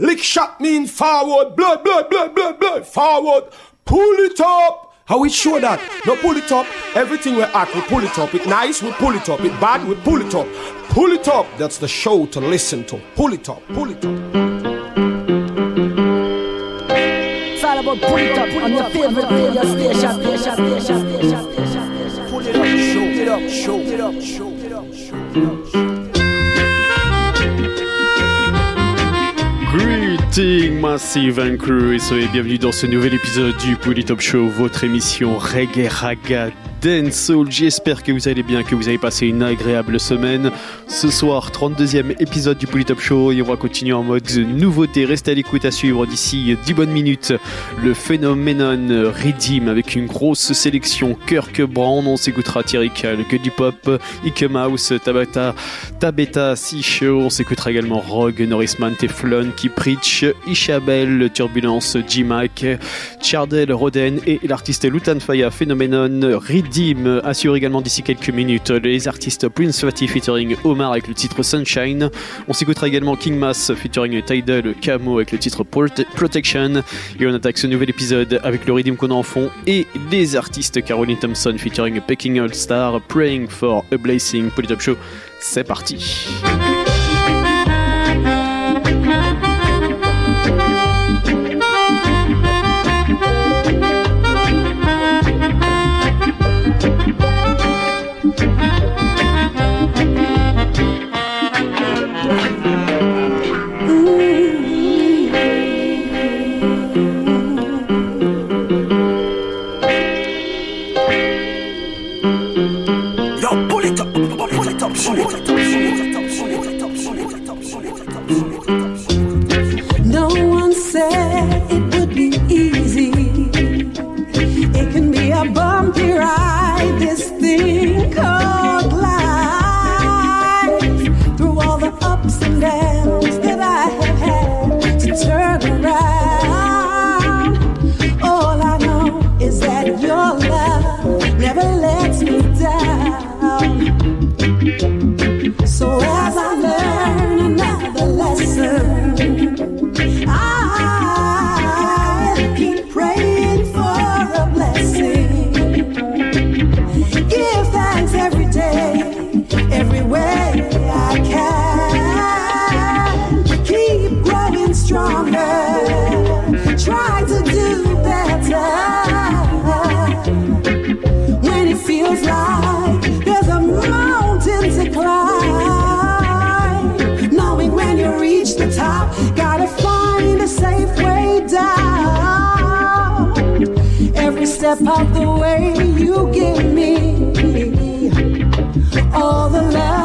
Lick shot mean forward. Blood, blood, blood, blood, blood. Forward. Pull it up. How we show that? No pull it up. Everything we act, we pull it up. It nice, we pull it up. It bad, we pull it up. Pull it up. That's the show to listen to. Pull it up. Pull it up. It's all about pull it up on your favorite radio station. Pull it up, show it up, show it up, show it up, show it up. Greeting Massive and Crew et soyez bienvenue dans ce nouvel épisode du Pouli Top Show, votre émission reggae raga Soul. J'espère que vous allez bien, que vous avez passé une agréable semaine. Ce soir, 32e épisode du Polytop Show et on va continuer en mode nouveauté. Restez à l'écoute à suivre d'ici 10 bonnes minutes. Le phénoménon Redeem avec une grosse sélection Kirk Brown. On s'écoutera Thierry que du pop, Ike Mouse, Tabata, Tabeta, Show. On s'écoutera également Rogue, Norrisman, Teflon, Qui Preach, Ishabel, Turbulence, G-Mac, Chardel, Roden et l'artiste Lutan Faya Phénoménon Redeem Dim assure également d'ici quelques minutes les artistes Prince Fatty featuring Omar avec le titre Sunshine. On s'écoutera également King Mass featuring Tidal Camo avec le titre Protection. Et on attaque ce nouvel épisode avec le rythme qu'on en fond et les artistes Caroline Thompson featuring Peking All Star Praying for a Blessing. Polytop Show, c'est parti. Step out the way you give me. All the love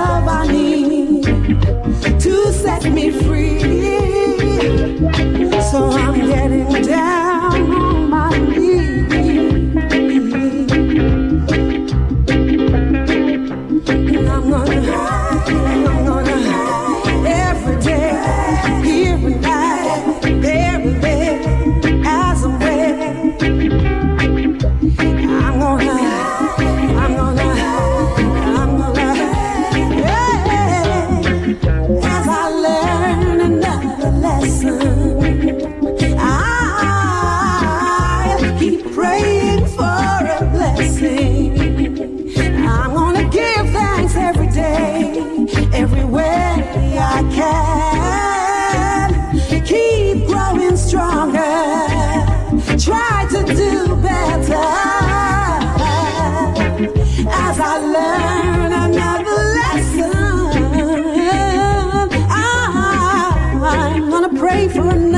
for now.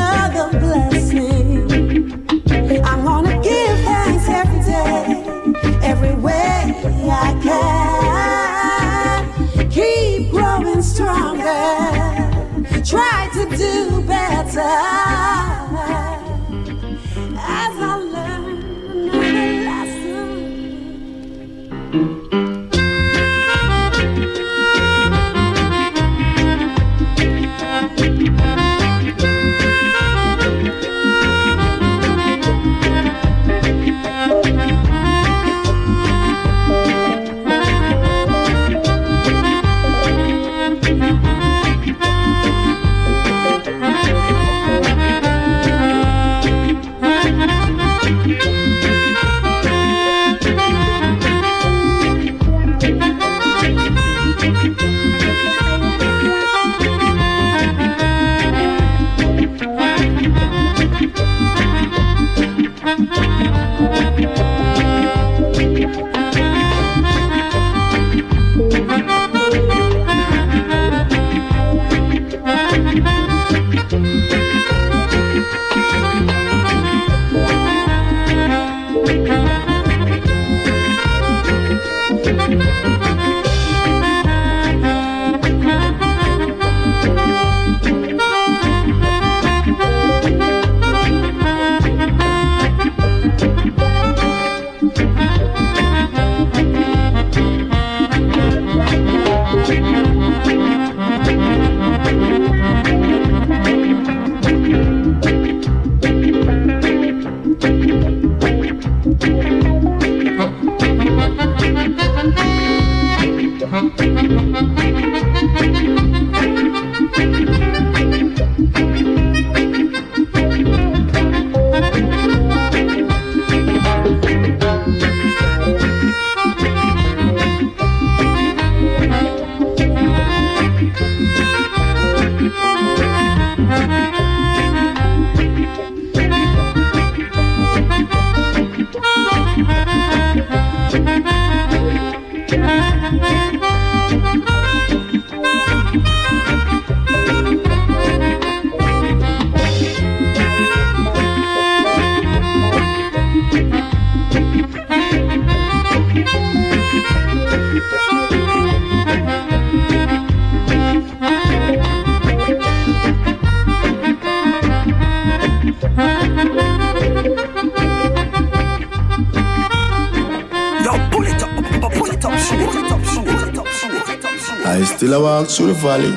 I the valley.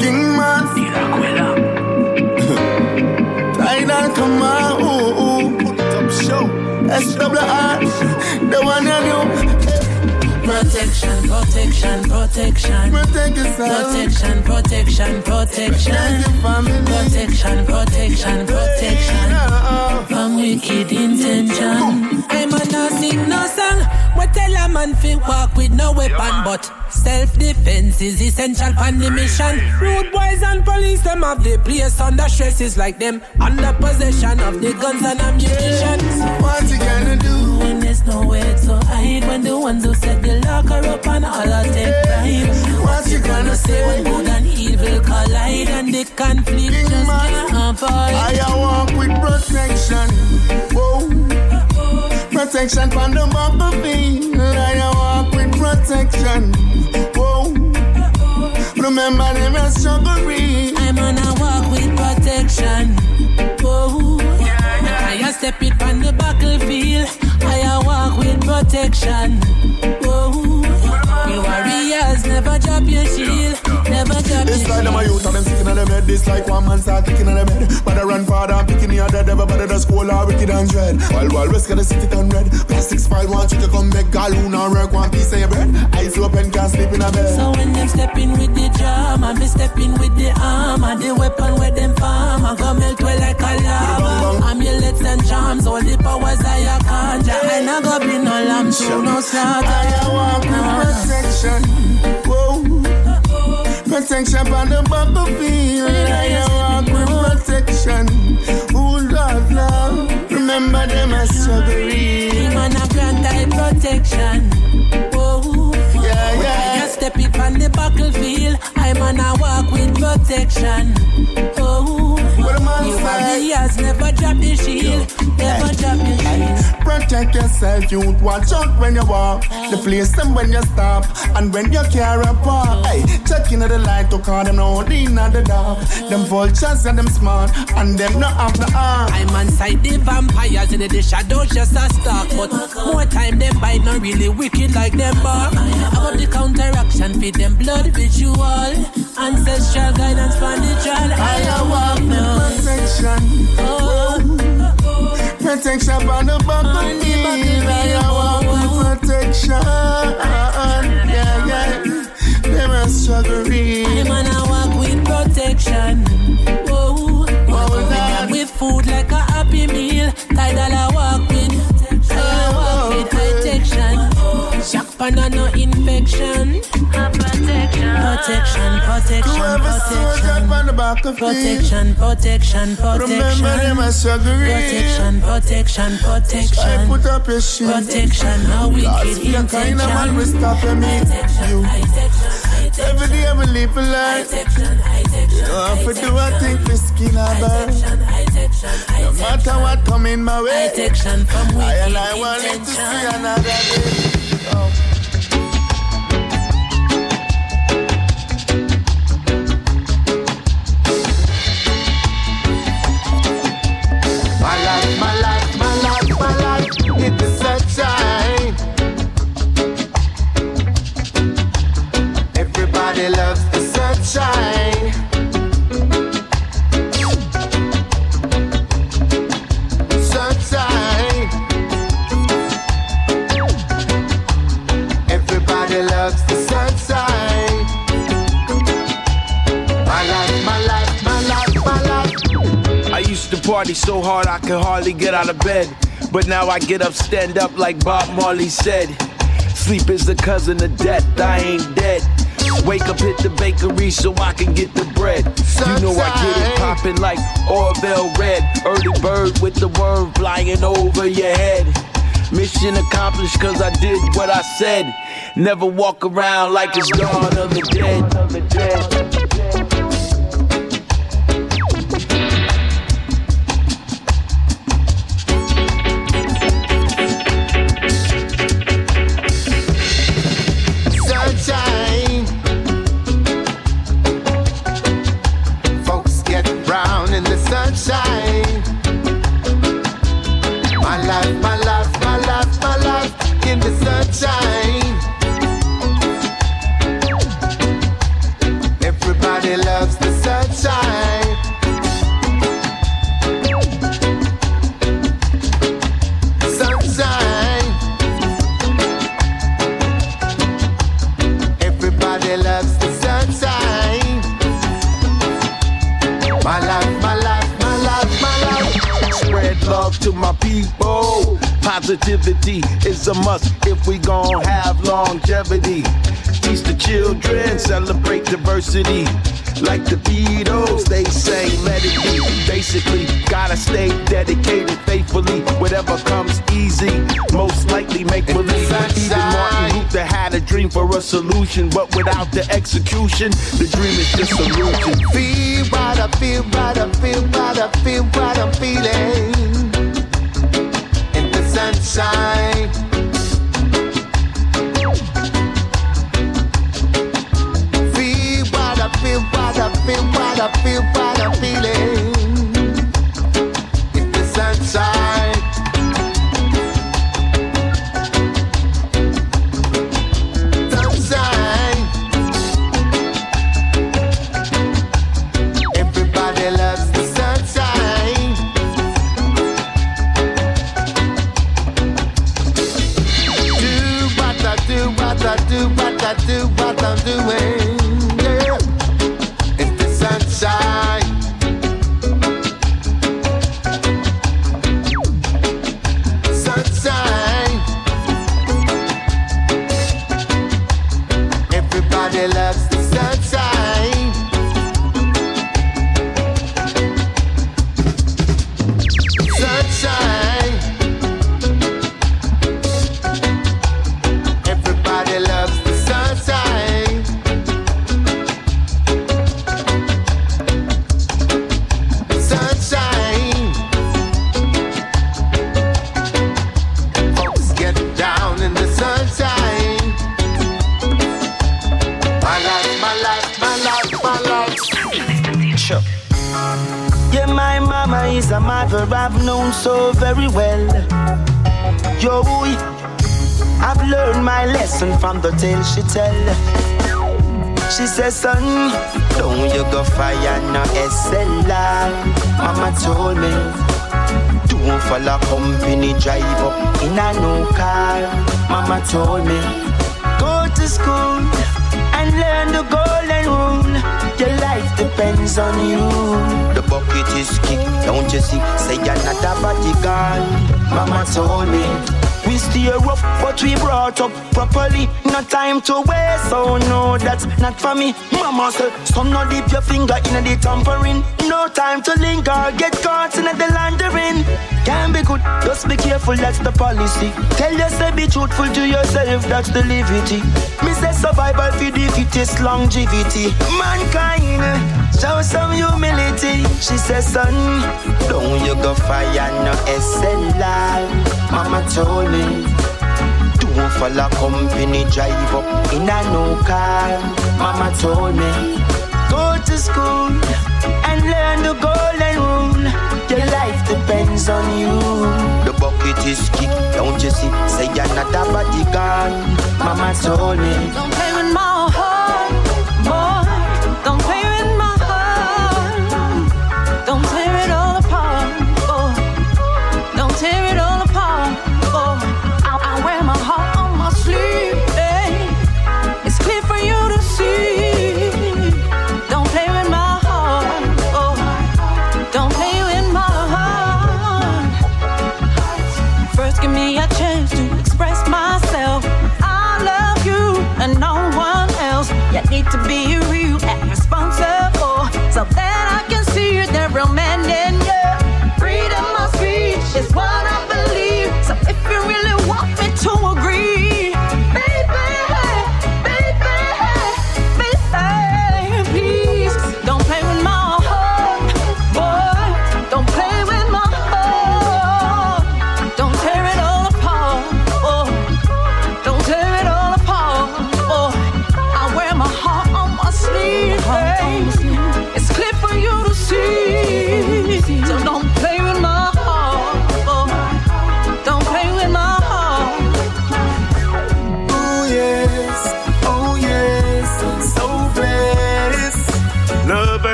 King man. Tidal come on. Ooh, ooh. Top show. SWR. The one you know. Protection, protection, protection. Protection, protection, protection. Protect your family. Protection, protection, protection. From wicked intention. Man fi walk with no weapon, but self-defense is essential for the mission. Rude boys and police, them have the place under stress. It's like them under possession of the guns and ammunition. So What you gonna do? When there's nowhere to hide, when the ones who set the locker up and all are take pride. What you gonna say when good and evil collide and the conflict King just man. can't avoid? I walk with protection. Whoa. Protection from the battlefield. I walk with protection. Whoa. Remember them as struggle I'm on a walk with protection. Oh, I step it on the battlefield. I walk with protection. Oh, you warriors never drop your shield, never drop This your like them a shield. youth and them sick in the bed. This like one man start kicking in the bed. Mother run father and picking the other devil, but the school are wicked and dread. While while rest got the city turn red. Plastics file want you to come back. Galoon and work one piece of your bread. Eyes open, can't sleep in a bed. So when them step in with the drum, I be stepping with the armor, the weapon where them farm, I go melt well like a lava. Amulets and charms, all the powers I a conjure. I not go be no lamb, so no slaughter. I walk with protection. Whoa. Protection from the battlefield. I walk with protection. Ooh, love, love. Remember them as struggling. Him and a grant I protection. Oh, Yeah, yeah. I yeah. step it on the battlefield. I'm on a walk with protection. Oh, What a man you say. warriors never drop the shield, never drop shield. Protect yourself, you watch out when you walk. The place them when you stop. And when you carry a park. Hey, check in the light to call them no in the dark. Them vultures and them smart. And them not have the arm. I'm inside the vampires in the shadows just a stalk. But more time them bite not really wicked like them bark About the counteraction feed them blood visual. Ancestral guidance from the child I walk now. Protection, oh, protection from the battlefield. I walk with protection. Yeah, yeah. Them are struggling. I'm on a walk with protection oh, oh, oh, oh Lord. them with food like a happy meal Tidal I walk No infection Protection Protection, protection, Whoever protection on the back of field. Protection, protection, Remember them protection as struggling. Protection, protection, I protection put up your shit. Protection, Lord, wicked be a kind of man, we intention stop meet you. Every day I live a life. You don't have to do a thing for skin or burn. No matter what coming my way. Protection from I and I want it to see intention another day. Everybody loves the sunshine. Sunshine. Everybody loves the sunshine. My life, my life, my life, my life. I used to party so hard I could hardly get out of bed. But now I get up, stand up like Bob Marley said. Sleep is the cousin of death, I ain't dead. Wake up, hit the bakery so I can get the bread. You know I get it poppin' like Orville Red. Early bird with the worm flying over your head. Mission accomplished cause I did what I said. Never walk around like it's dawn of the dead. Of the dead. confusion, but without the execution, the dream is just illusion. Feel what I feel, what I feel, what I feel, what I'm feeling. tear up, but we brought up properly. No time to waste, so no, that's not for me. Mama said, some no dip your finger in the tampering. No time to linger, get caught in the laundering. Can be good, just be careful, that's the policy. Tell yourself, be truthful to yourself, that's the liberty. Me say survival for the fittest longevity. Mankind. Show some humility. She says, son, don't you go fire no SLR. Mama told me, don't follow company, drive up in a no car. Mama told me, go to school and learn the golden rule. Your life depends on you. The bucket is kicked, don't you see? Say another body gone. Mama told me, don't play with my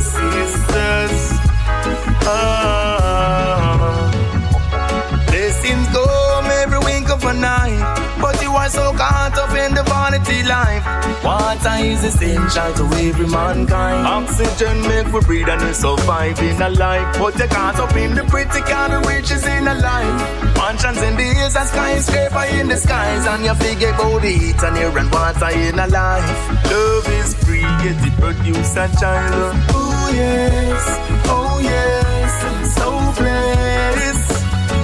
sisters. Oh. ah, blessings come every wink of a night, but you are so caught up in the vanity life. Water is essential to every mankind. Oxygen make we breathe and we survive in a life. But you caught up in the pretty kind of riches in a life. Mansions in the hills and skyscraper in the skies, and you figure about the heat and air and water in a life. Love is yet it produce a child. Oh yes, oh yes, so blessed.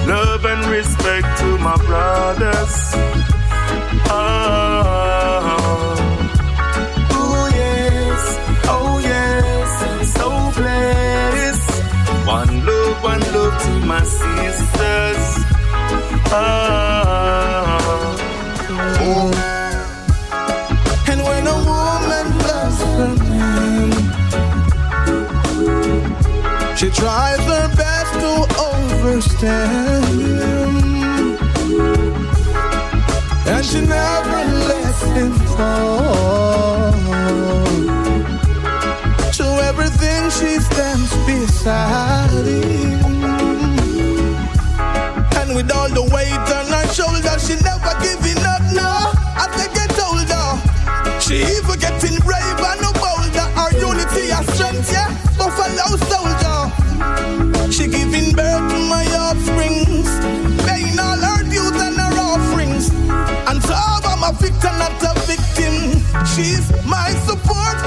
Love and respect to my brothers. Ah. Oh yes, oh yes, so blessed. One love, one love to my sisters. Ah. Oh. She tries her best to understand him. And she never lets him fall. To everything she stands beside him. And with all the weight on her shoulder, she never giving up, no. Think I told her. She even She's my support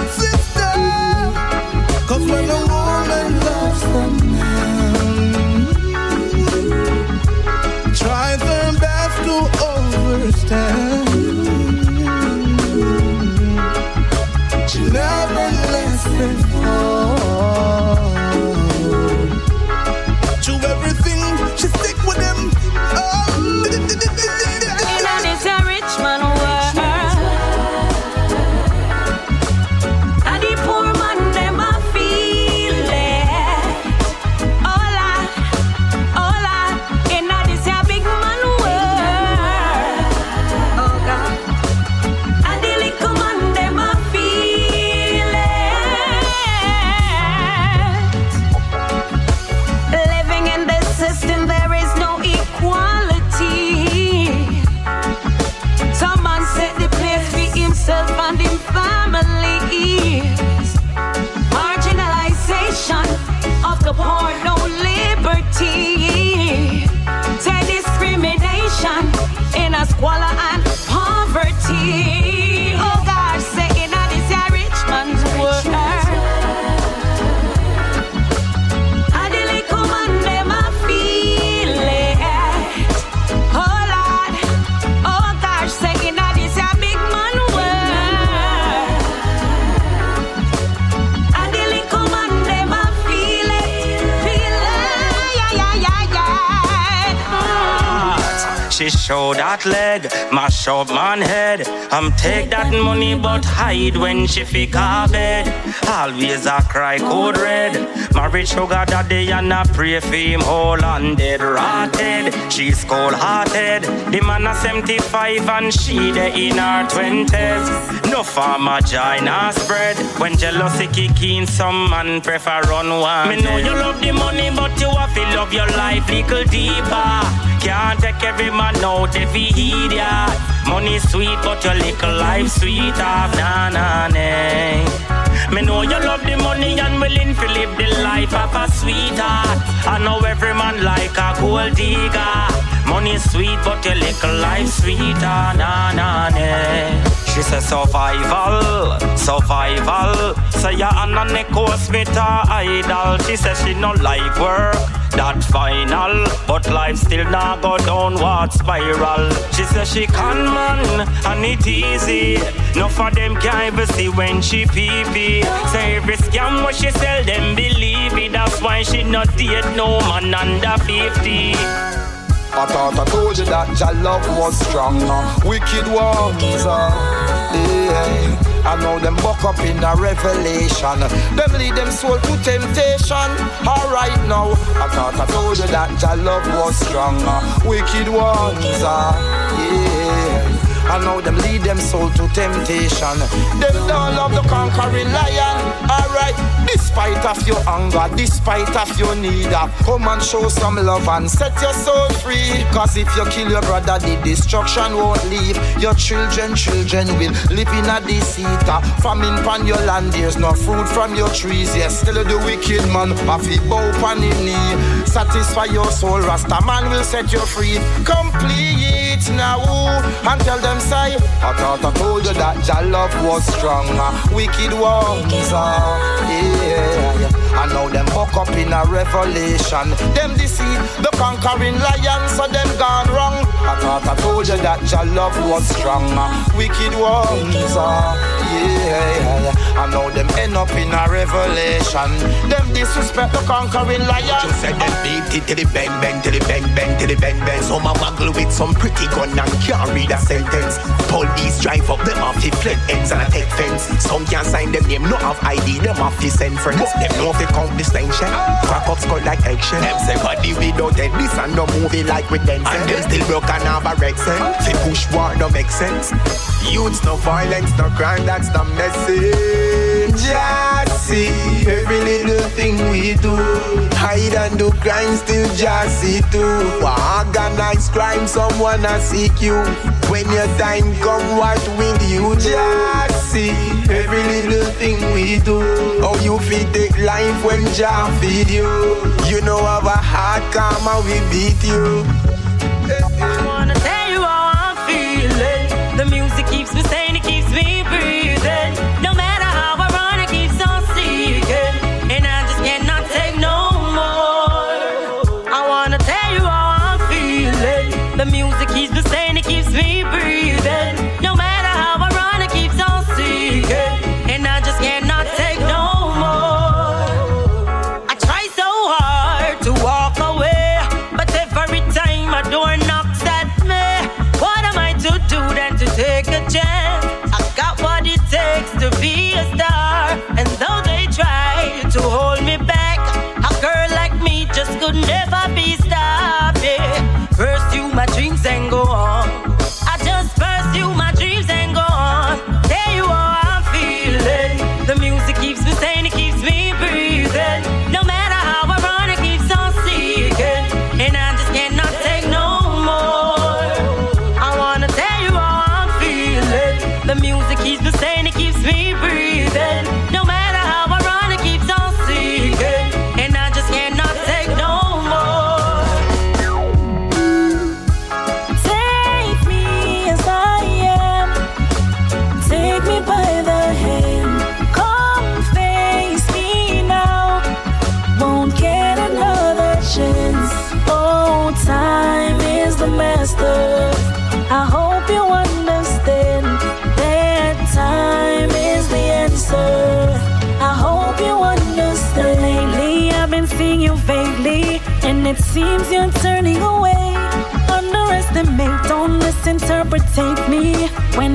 She show that leg, mash up man head. I'm take that money but hide when she fi bed. Always a cry code red. Married sugar daddy and I pray for him whole and dead rotted. She's cold hearted. The man a 75 and she the in her 20s. No farmer join her spread. When jealousy kick in, some man prefer run one. Me know you love the money, but you have to love your life little deeper. Can't take every man out if he heed ya. Money sweet, but your little life sweeter. Nah, nah, nah. Me know you love the money and willing to live the life of a sweetheart. I know every man like a gold digger. Money sweet, but your little life sweeter. Nah, nah, nah. She says survival, survival. Say ya on a course with her idol. She says she no like work that final, but life still not go downward spiral. She says she can man, and it easy. No for them can't even see when she pee pee. Say every scam what she sell them believe it. That's why she not date no man under 50. I thought I told you that your love was strong. Wicked ones, uh, I know them buck up in a revelation. Them lead them soul to temptation. Alright now, I thought I told you that your love was strong. Wicked ones, uh, yeah. And now them lead them soul to temptation. Them don't love the conquering lion. Alright, despite of your anger, despite of your need, uh, come and show some love and set your soul free. Cause if you kill your brother, the destruction won't leave. Your children, children will live in a deceit. Uh, famine upon your land, there's no fruit from your trees. Yes, still the wicked man, have he bow upon his knee. Satisfy your soul, Rasta man will set you free. Complete now and tell them say, I thought I told you that your love was strong. Wicked ones, uh, yeah. I know them buck up in a revelation. Them deceive the conquering lion, so them gone wrong. I thought I told you that your love was strong. Wicked ones, yeah, yeah. I know them end up in a revelation. Them disrespect the conquering lion. Just said them beat it till the bang bang, till the bang bang, till the bang bang. Some a muggle with some pretty gun and can't read a sentence. Police drive up them off the fled ends and a take fence. Some can't sign them name, no have ID, them off the send friends. But Them know if they count distinction. Crack up skull like action. Them say body without head, this and no movie like with them. And them still broke and have a Rex Fi push war no make sense. Youths no violence, no crime, that's the message. See every little thing we do. Hide and do crime, still see too. Organized crime, someone a seek you. When your time come, what will you see? Every little thing we do. How you feel take life when Jah feed you. You know a heart, come and we beat you.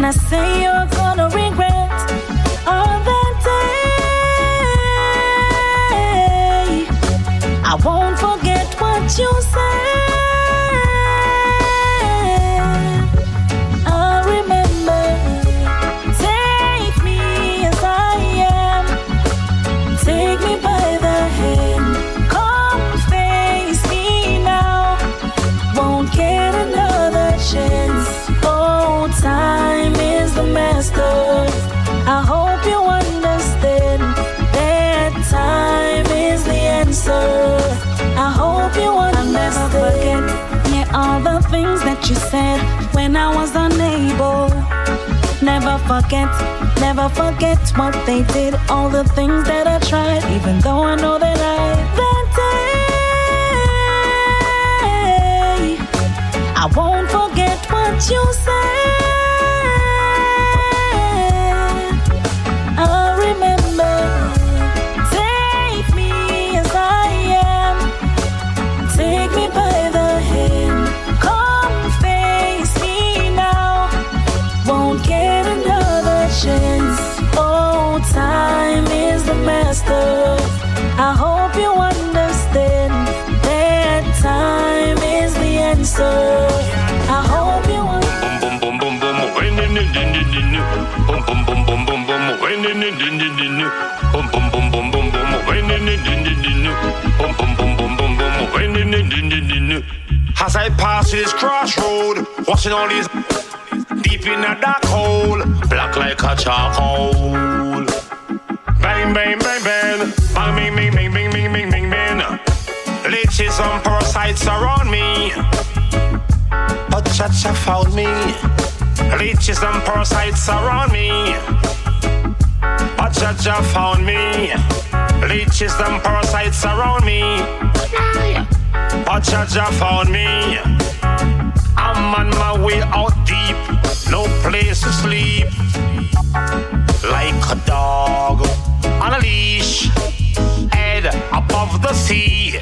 I say you said when I was unable. Never forget, never forget what they did. All the things that I tried, even though I know that I that day. I won't forget what you said. As I pass this crossroad, watching all these deep in a dark hole, black like a charcoal. Bang bang bang bang, bang bang bang bang bang bang bang bang bang. Leeches and parasites around me, but Jah Jah found me. Leeches and parasites around me. But Jah Jah found me. Leeches and parasites around me. But Jaja found me. I'm on my way out deep. No place to sleep. Like a dog on a leash. Head above the sea.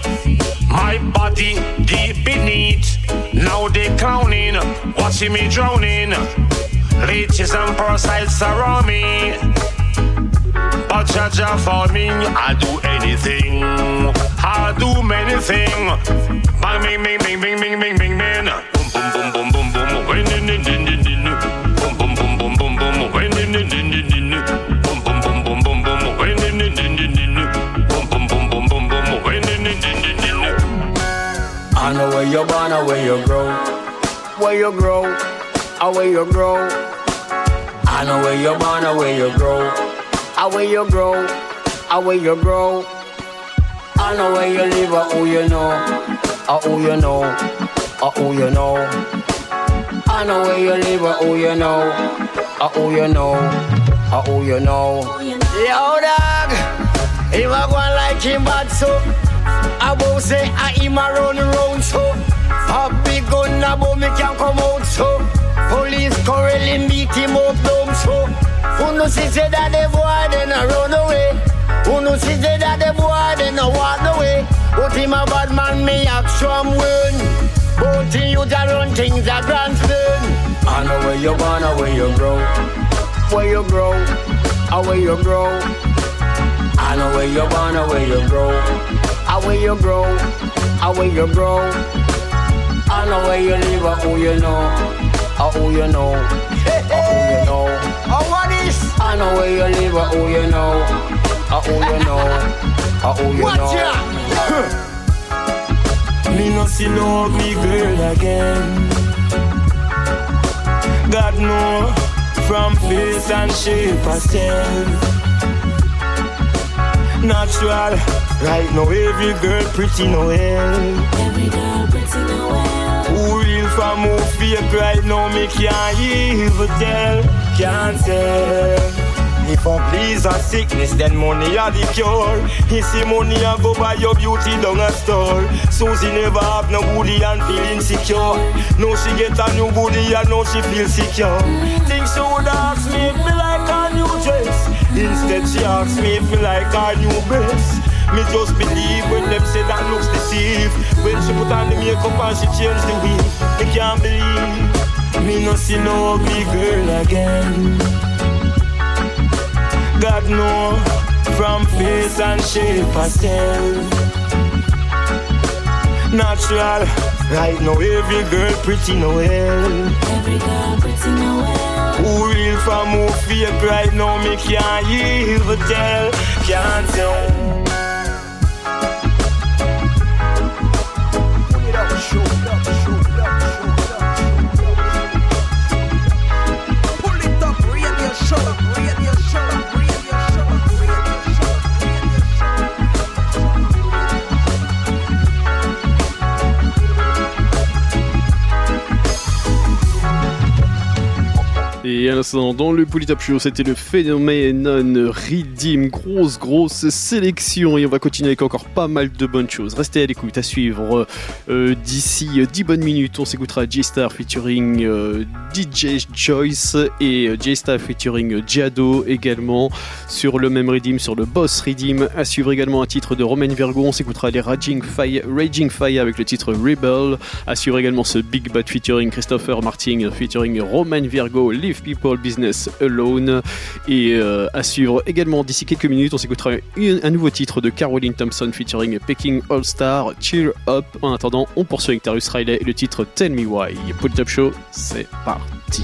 My body deep beneath. Now they clowning. Watching me drowning. Leeches and parasites around me. But Jah Jah for me, I do anything. I do many things. Bang, bing, bing, bing, bing, bing, bing, bing, bing. Boom, boom, boom, boom, boom, boom. Boom, boom, boom, boom, boom, boom. Boom, boom, boom, boom, boom, boom. Boom, boom, boom, boom, boom, boom. I know where you're born and where you grow. Where you grow, and where you grow. I know where you're born and where you grow. Where you grow, where you grow. I know where you live or who you know. Or who you know, or who you know. I know where you live or who you know. Or who you know, or who you know. Yo, dog. If I go like him bad so I won't say I him a run round so A big gun about me can come out so Police currently meet him up down so Who no see say that the boy then a run away Who no see say that the boy then a walk away But him a bad man me action win But in you that run things a grand spin I know where you born and where you grow Where you grow, and where you grow I know where you're born and where you grow. And where you grow, and where you grow. I know where you live or who you know. Or who you know. Or who you know. Oh, what is? I know where you live or who you know. Or who you know. Or who you Watch know. Me no see no ugly girl again. God know from face and shape herself. Natural, right now every girl pretty no hell. Every girl pretty no hell. Who real from who fake right now me can't even tell, can't tell. If I please a sickness, then money are the cure. He see money and go buy your beauty down a store. Susie never have no booty and feel insecure. Now she get a new booty and now she feel secure. Think she would ask me if me like a new dress. Instead she asks me if me like a new breast. Me just believe when them say that looks deceive. When she put on the makeup and she change the weave. Me can't believe. Me no see no ugly girl again. God know from face and shape herself. Natural, right now every girl pretty no hell. Every girl pretty no hell. Who real from who fake right now me can't even tell, can't tell. À l'instant, dans le Polytop Show, c'était le phénomène Redeem. Grosse, grosse sélection. Et on va continuer avec encore pas mal de bonnes choses. Restez à l'écoute, à suivre. Euh, D'ici euh, 10 bonnes minutes, on s'écoutera J-Star featuring euh, DJ Joyce et euh, J-Star featuring Giado également sur le même Redeem, sur le Boss Redeem. À suivre également un titre de Romain Virgo. On s'écoutera les Raging Fire, Raging Fire avec le titre Rebel. À suivre également ce Big Bad featuring Christopher Martin featuring Roman Virgo, Leave People Business Alone. Et euh, à suivre également d'ici quelques minutes, on s'écoutera un nouveau titre de Caroline Thompson featuring Peking All Star, Cheer Up. En attendant, on poursuit avec Tarus Riley et le titre Tell Me Why. Pull Top Show, c'est parti.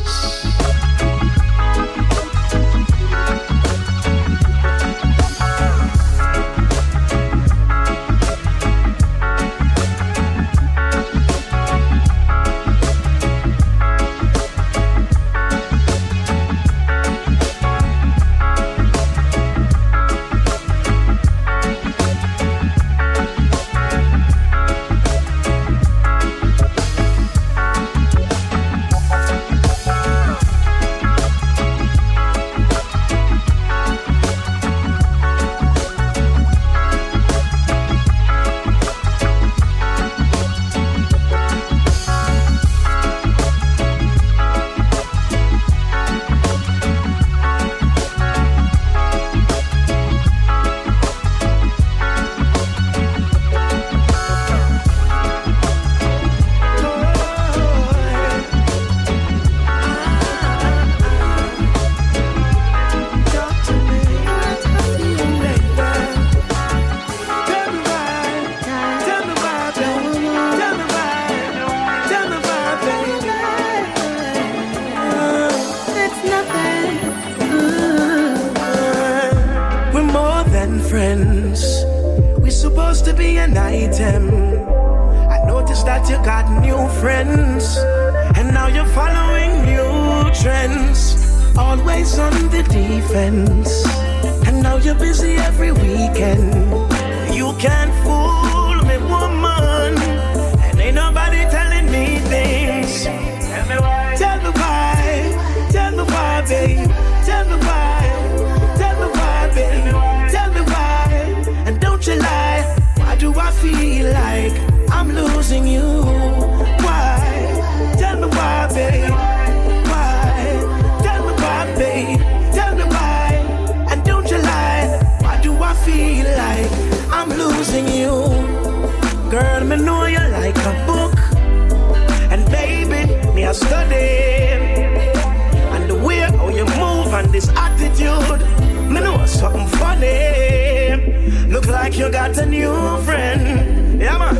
this attitude. Me know something funny. Look like you got a new friend. Yeah, man.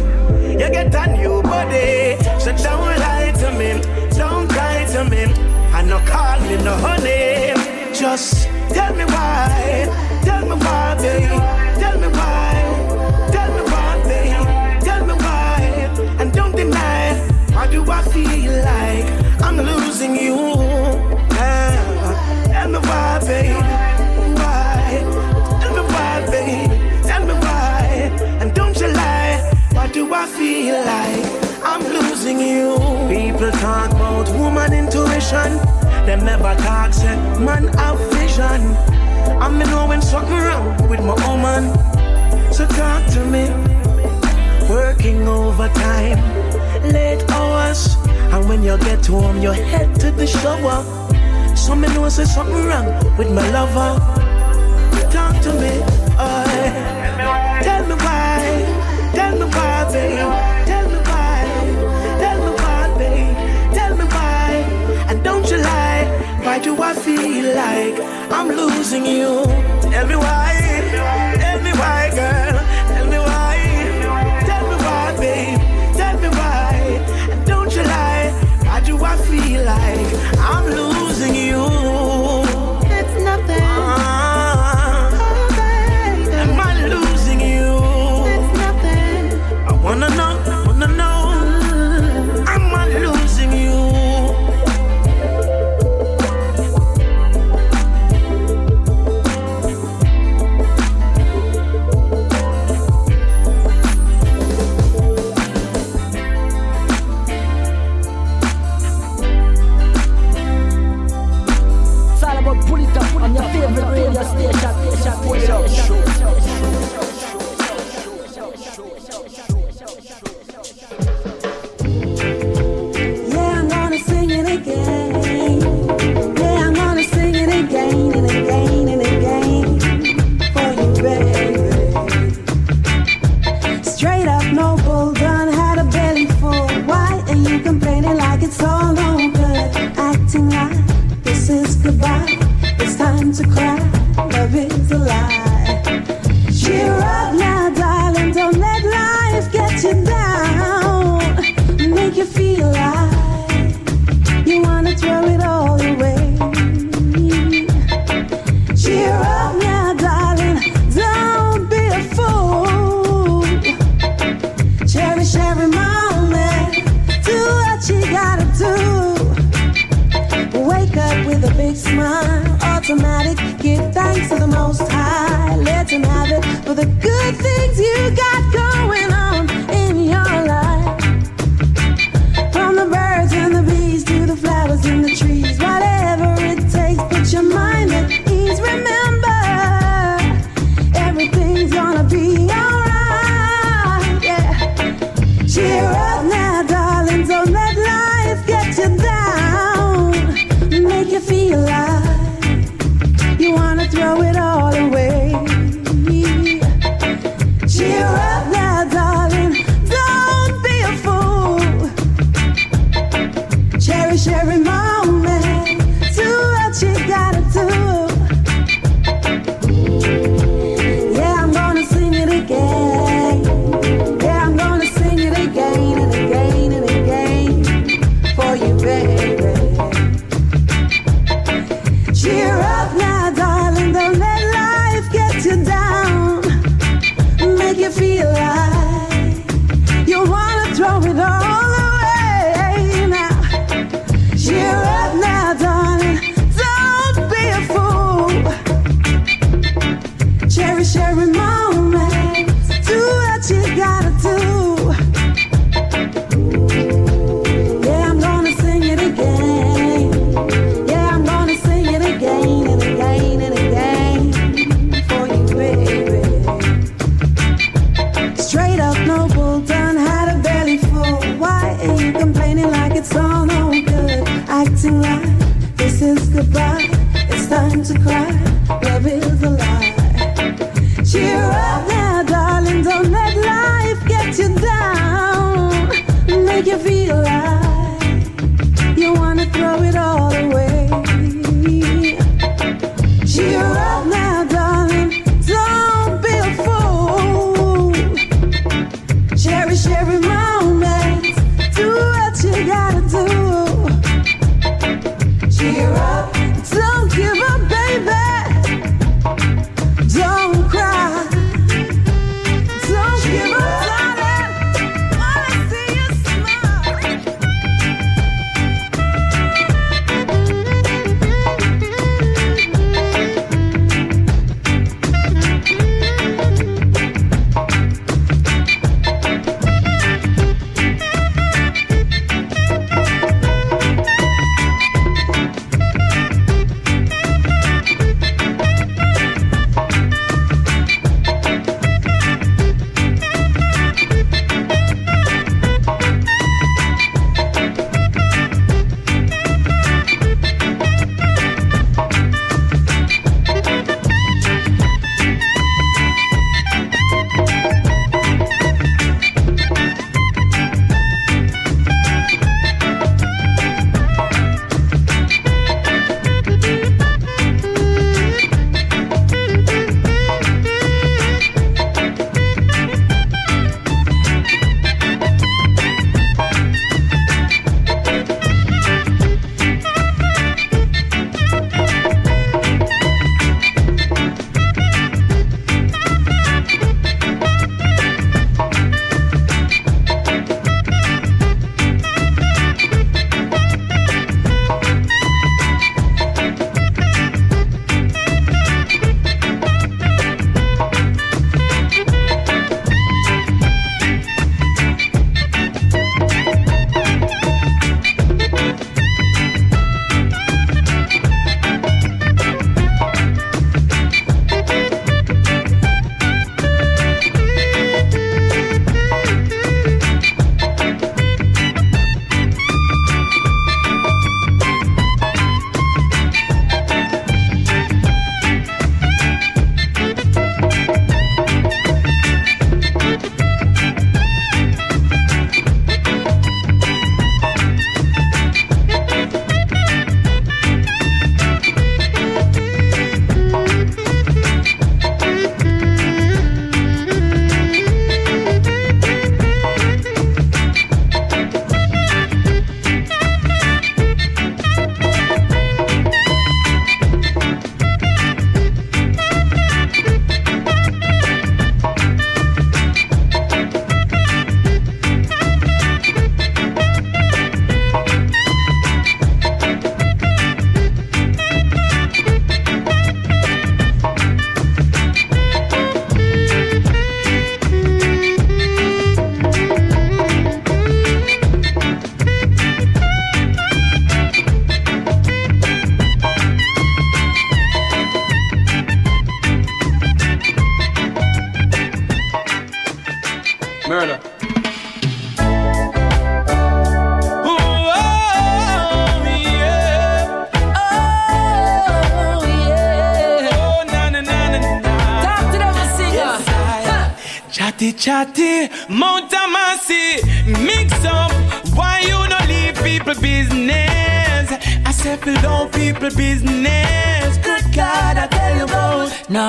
You get a new body. So don't lie to me. Don't lie to me. I no call me no honey. Just tell me why. Tell me why, baby. Tell me why. Tell me why, baby. Tell me why. And don't deny. How do I feel like I'm losing you? Tell me why, baby. Why? Tell me why, baby. Tell me why. And don't you lie. Why do I feel like I'm losing you? People talk about woman intuition. Them never talk, said man have vision. I'm knowing something wrong with my woman. So talk to me. Working overtime, late hours. And when you get home, you head to the shower. So me know say something wrong with my lover. Talk to me, oh. Tell me why, tell me why, baby. Tell me why, tell me why, baby. Tell me why, and don't you lie. Why do I feel like I'm losing you? Tell me why.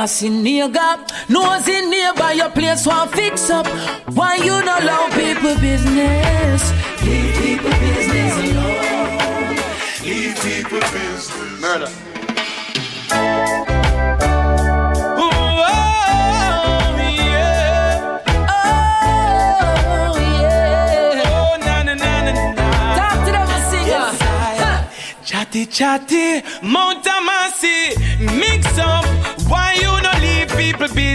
See nigga, nose in nearby your place want fix up. Why you no allow people business? Leave people business alone. Leave people business. Murder. Chatty chatty, Mount Amasi, mix up.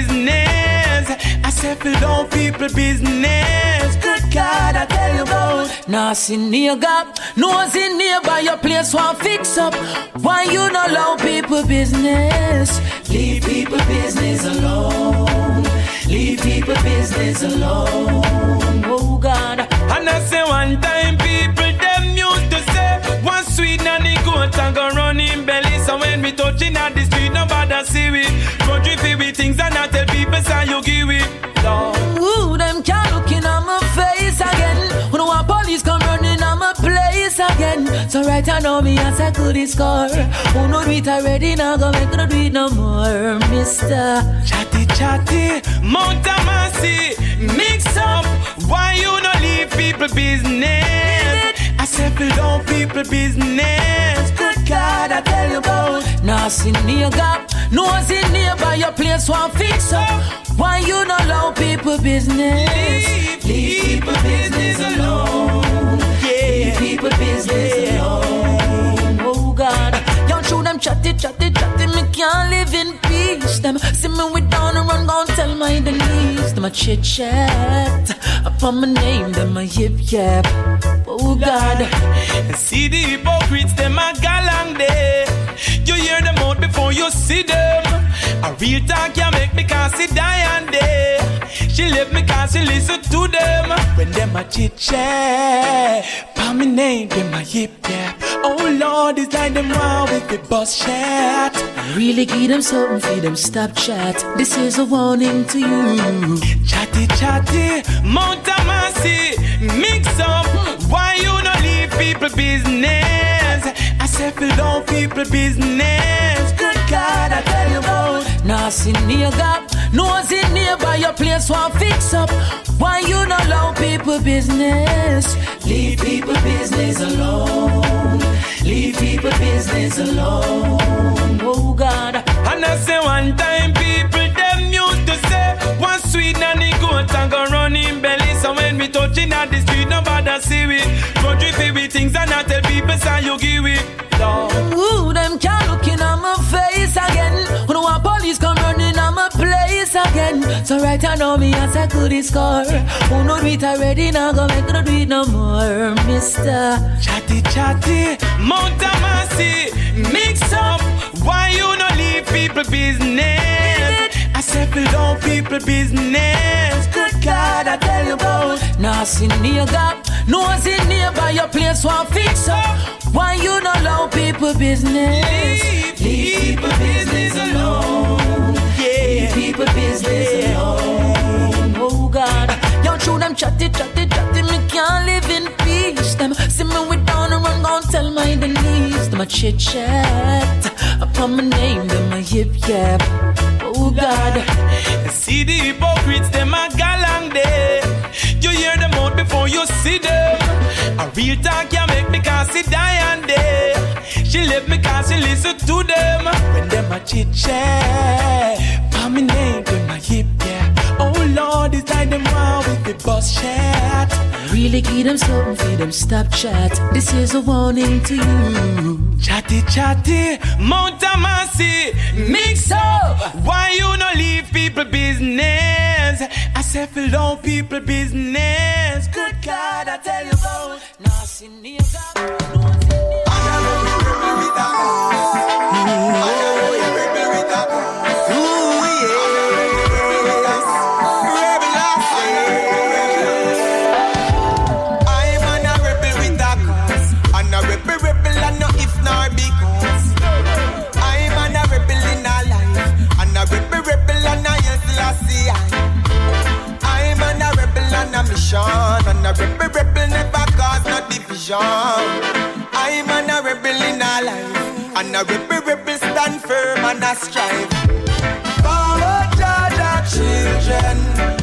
Business? I said, don't people business. Good God, I tell you about. See nigga, nose in nearby your place want fix up. Why you no allow people business? Leave people business alone. Leave people business alone. Oh God. And I say one time people them used to say one sweet nanny goat and go run in belly. So when we touching at the street, see it. Country feel with things and not tell people say you give it. Lord. Ooh, them can't look in on my face again. When want police come running on my place again. So right I know me as I could score. Who know do it already now go make no do it no more, Mister. Chatty chatty, Mount Amasi, mix up. Why you no leave people business? I said down people business. Good God, I tell you about. Now see near gap, no see nearby your place one fix up. Why you not allow people business? Leave, leave people business alone. Yeah. Leave people business alone. Oh God, y'all show them chatty, chatty, chatty. Me can't live in peace. Them see me with down and run, gon' tell my Denise. Them a chit chat upon my name, them a yip yap. Oh God, See the hypocrites, them a galang A chit chat, pa me name, them my yip yap. Oh Lord, it's like them wow with the bus chat. really give them something for them. Stop chat. This is a warning to you. Chatty chatty, Mount Amasi, mix up. Why you no leave people business? I said fill down people business. Good God, I tell you about. Now see near gap, no see nearby your place one fix up. Why you not allow people business? Leave people business alone. Leave people business alone. Oh God. And I say one time people them used to say one sweet nanny goat and go run in belly. So when we touching at the street, nobody see it. Country feel with things and I tell people say you give it. Ooh, them can't So right I know me as I could score. Who know do it already now go make no do it no more, Mister. Chatty chatty, Mount Amasi, mix up. Why you no leave people business? I said down people business. Good God, I tell you about. Now see near gap, no see nearby your place one fix up. Why you not allow people business? Leave people business alone. Leave people business alone. Oh God, y'all true them chatty, chatty, chatty. Me can't live in peace. Them see me with down and run, gon' tell my Denise. Them a chit chat upon my name, them a yip yap. Oh God. See the hypocrites, them a galang day. You hear them out before you see them. A real talk can make me cause she die and day. She left me cause she listen to them. When them a chit chat, pa me name, them a hip yeah. Oh Lord, it's like them wow with the bus chat. Really give them something for them. Stop chat. This is a warning to you. Chatty chatty, Mount Amasi, mix up. Why you no leave people business? I said fill down people business. Good God, I tell you about. Now see near gap. I'm an a rebel with a cause And a rebel rebel and no if nor because I'm an a rebel in a life And a rebel rebel never cause no division I'm a rebel in a life. And a rebel rebel stand firm and a strive. Forward Georgia children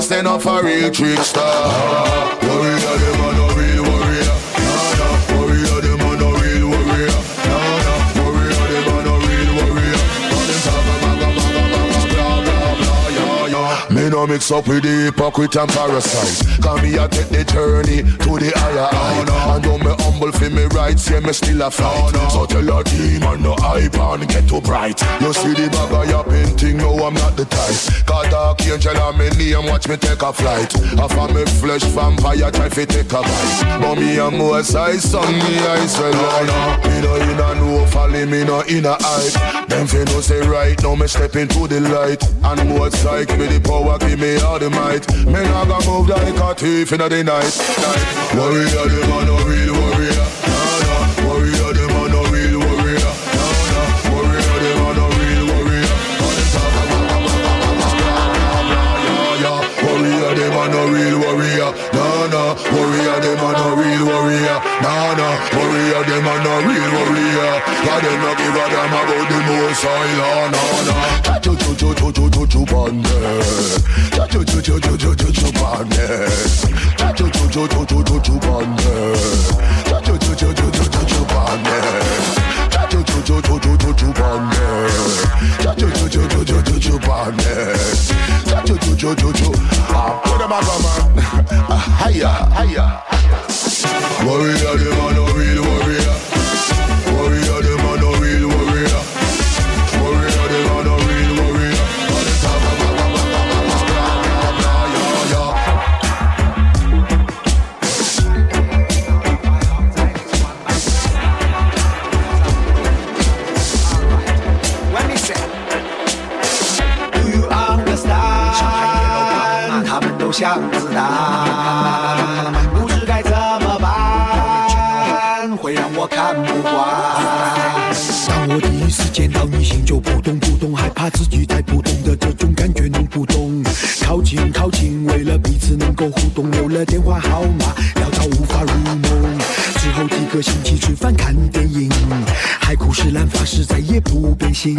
make a fin no stand up for real trickster. Warrior, them a no real warrior. Nah, nah, them no real warrior. Nah, nah, them no real warrior. All them talk about, about, blah, blah, blah, yeah, yeah. Me no mix up with the hypocrite and parasite. Cause me a take the journey to the higher height. Oh, and though me for me rights, yeah me still a fight. So tell a demon no hype and get too bright. You see the bag of your painting, no I'm not the type. Cause dark angel and me name, watch me take a flight. Half of me flesh vampire try fi take a bite. But me a more size son, me I say Lord Me no in a no folly, me no in a hype. Them fi no say right, now me step into the light. And more psych me the power, give me all the might. Me nah go move like a thief inna the night, night. Warrior, them a no real warrior Nah, nah. Warrior, them a no real warrior God, them no give a damn about the most high law Nah, nah. Chu, chu, chu, chu, chu, chu, chu, pande Chu, chu, chu, chu, chu, chu, chu, pande Chu, chu, chu, chu, chu, chu, chu, pande Chu, chu, chu, chu, chu, chu, chu, pande Chu, chu, chu, chu, chu, chu, chu, pande Chu, chu, chu, chu, Ah, put them up, man Ah, Hiya, hiya Warrior, them a no real warrior 不懂不懂，害怕自己太普通的这种感觉能不懂。靠近靠近，为了彼此能够互动，留了电话号码，聊到无法入梦。之后几个星期吃饭看电影，海枯石烂，发誓再也不变心。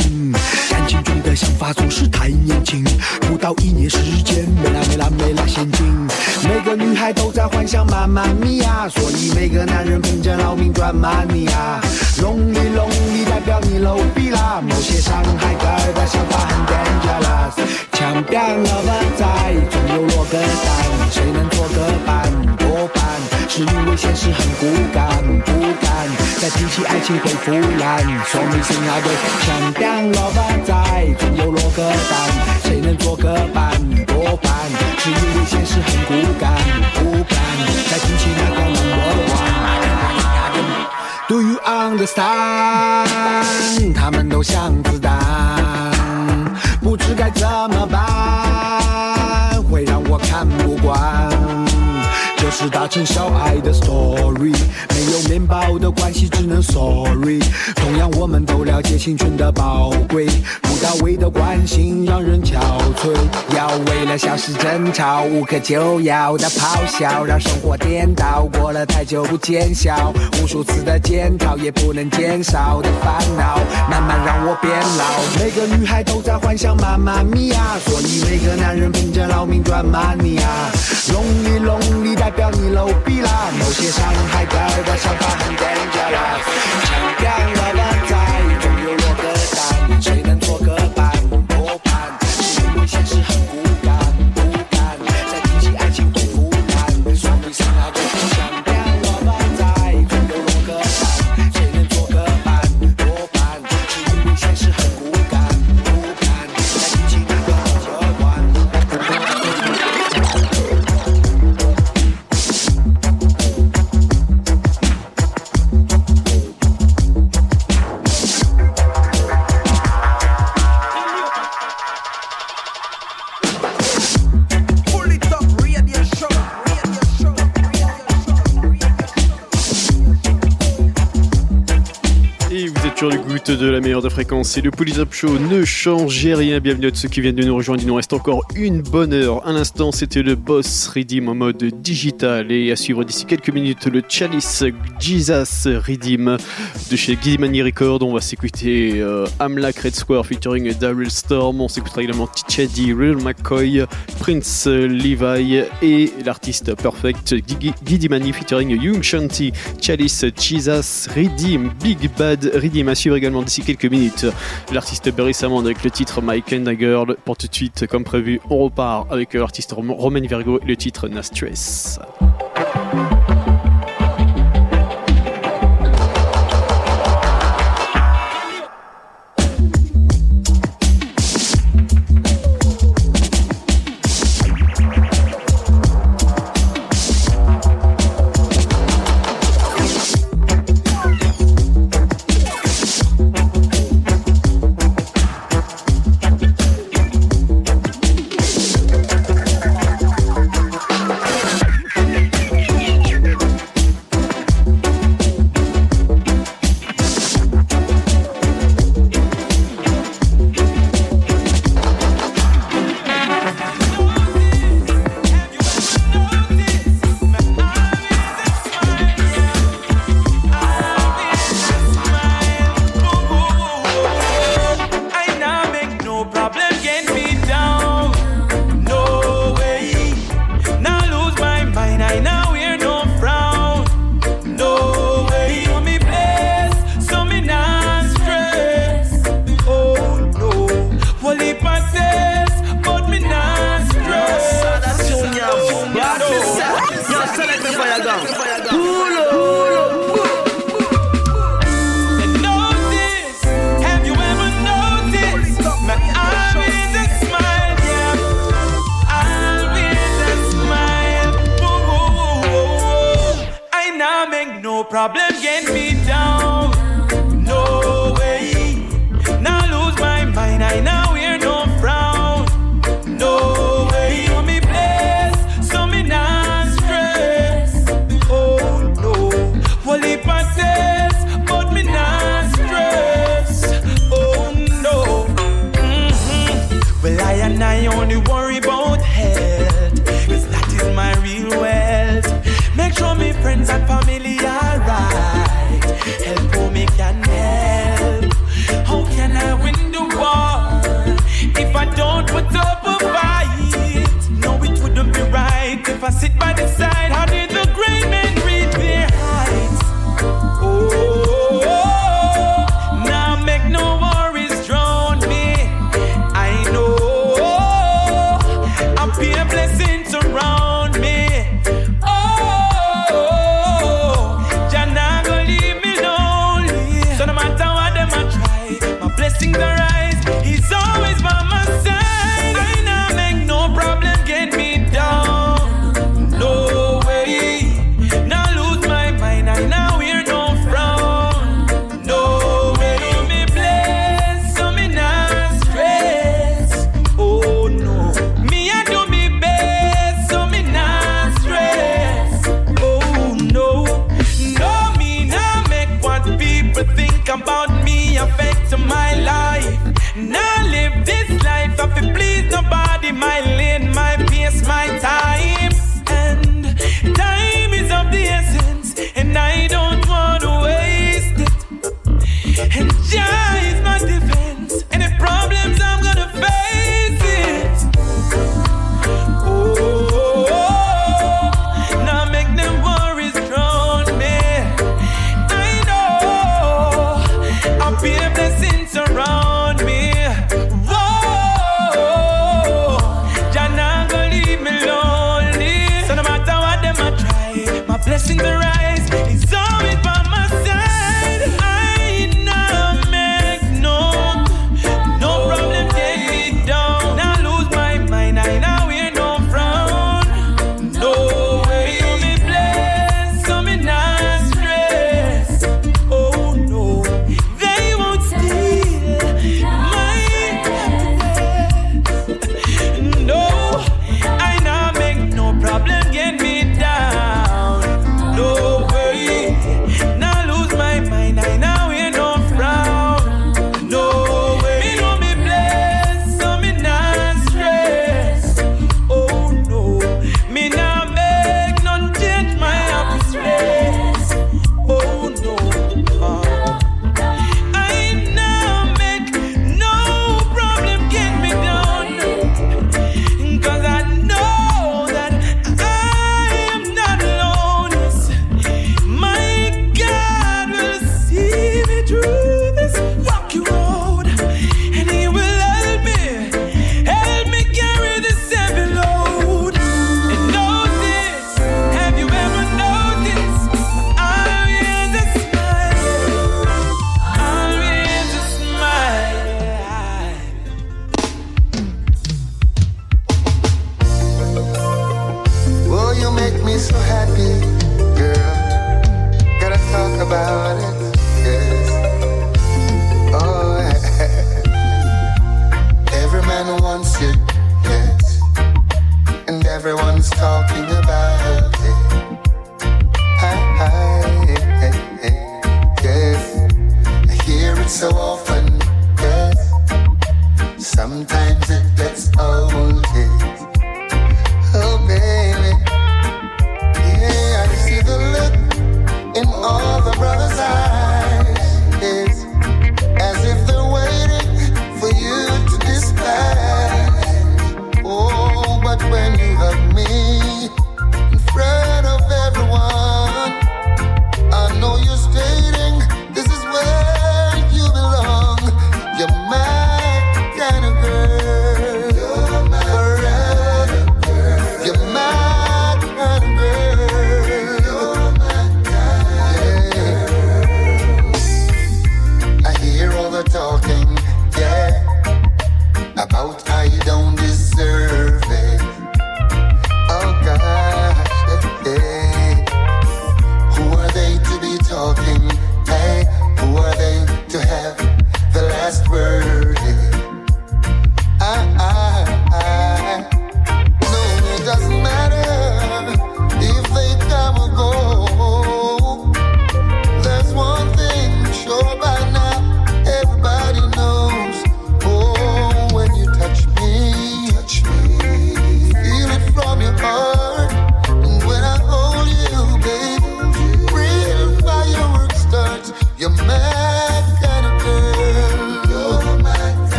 感情中的想法总是太年轻，不到一年时间，没啦没啦没啦陷阱。每个女孩都在幻想妈妈咪呀，所以每个男人拼着老命赚 money 啊。lonely lonely 代表你 low 逼啦，某些伤害儿的想法很 dangerous。强变了吧在，总有落个单，谁能做个伴？是因为现实很骨感，不敢再提起爱情会腐烂。说明心爱的强变了吧在，总有落个单，谁能做个伴？多半是因为现实很骨感，不敢再提起那个 number one。Do you understand？他们都像子弹，不知该怎么办，会让我看不惯。是大城小爱的 story，没有面包的关系，只能 sorry。同样，我们都了解青春的宝贵，不到位的关心让人憔悴。要为了小事争吵，无可救药的咆哮，让生活颠倒。过了太久不见效，无数次的检讨也不能减少的烦恼，慢慢让我变老。每个女孩都在幻想妈妈咪呀，所以每个男人拼着老命赚 money 啊。lonely lonely 代表你 low 逼啦，某些伤害的的想法很 danger 啦。强调了了 Sur le goutte de la meilleure de fréquence, c'est le Police Up Show, ne changez rien, bienvenue à ceux qui viennent de nous rejoindre, il nous reste encore une bonne heure. À l'instant, c'était le Boss Redeem en mode digital. Et à suivre d'ici quelques minutes le Chalice Jesus Redeem de chez Gizimani Record. On va s'écouter euh, Amlak Red Square featuring Daryl Storm, on s'écoutera également Tichadi, Real McCoy, Prince Levi et l'artiste Perfect Gidimani featuring Young Shanti, Chalice Jesus Redeem, Big Bad Redeem à suivre également d'ici quelques minutes. L'artiste Barry Samond avec le titre Mike and a Girl. Pour tout de suite, comme prévu, on repart avec l'artiste Rom- Romain Virgo et le titre Na Stress. about me affect my life. Now live this life, I feel please nobody. My lane, my pace, my time.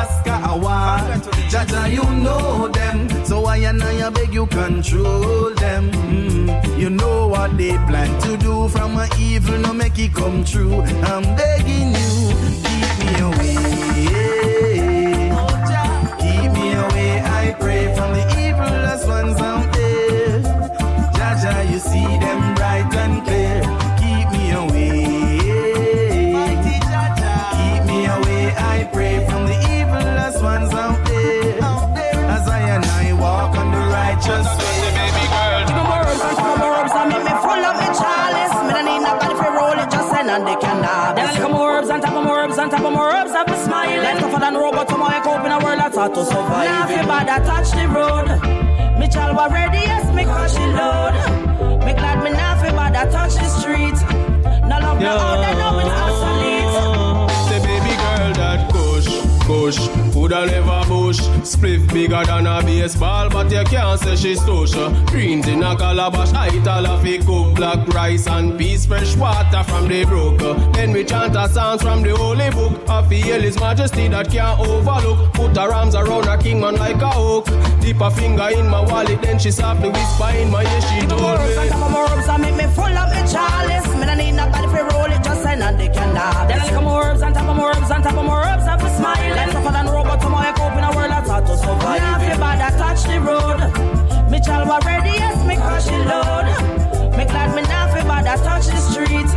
Oscar award. Jah Jah you know them, so I and I beg you control them. Mm, you know what they plan to do from a evil, no make it come true. I'm begging you, in a world that's hard to survive. Now if bad, I touch the road. Me child was ready, yes, me crush the load. Me glad me now feel bad, I touch the street. No love, no order, no it's obsolete. Say baby girl that kush, kush Coulda never bush Spliff bigger than a baseball But you can't say she's tush Greens in a calabash I eat all of it cook Black rice and peas Fresh water from the brook Then we chant a songs from the holy book I feel his majesty that can't overlook Put her arms around a king man like a hook Dip a finger in my wallet Then she softly whisper in my ear She Give me told more herbs and me top of more herbs and make me full of me chalice. Me don't need nobody for roll it, just send and they can have. Then I lick more herbs and top of more herbs and top of more herbs. Have a smile. Less tougher than robot to my cope in a world that's hard to survive. Now if you bad, I touch the road. Me child was ready, yes, me crush the load. Me glad me now feel bad, I touch the street.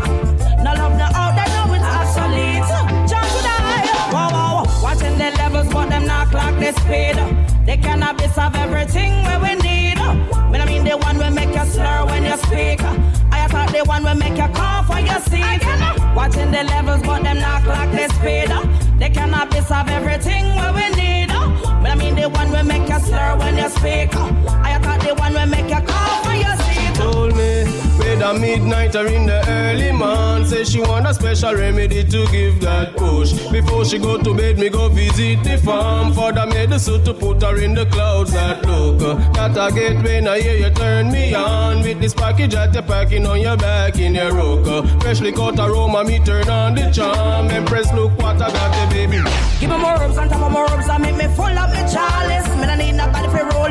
No love, no out, that know it's obsolete. Jump to high. Wow, wow. Watching the levels, but them not clock the speed. They cannabis have everything where we need. Me I mean the one will make you slur when you speak. I thought the one will make you cough when you see. Watching the levels, but them not clock the speed. They cannabis have everything where we need. Me I mean the one will make you slur when you speak. I thought the one will make you cough when you see. told me whether midnight or in the early morn say she want a special remedy to give that push. Before she go to bed me go visit the farm for the medicine to put her in the clouds that look. That I get when I hear you turn me on. With this package that you're packing on your back in your rook. Freshly cut aroma me turn on the charm. Empress look what I got the baby. Give me more herbs and top of more herbs and make me full up me chalice. Me don't need nobody for roll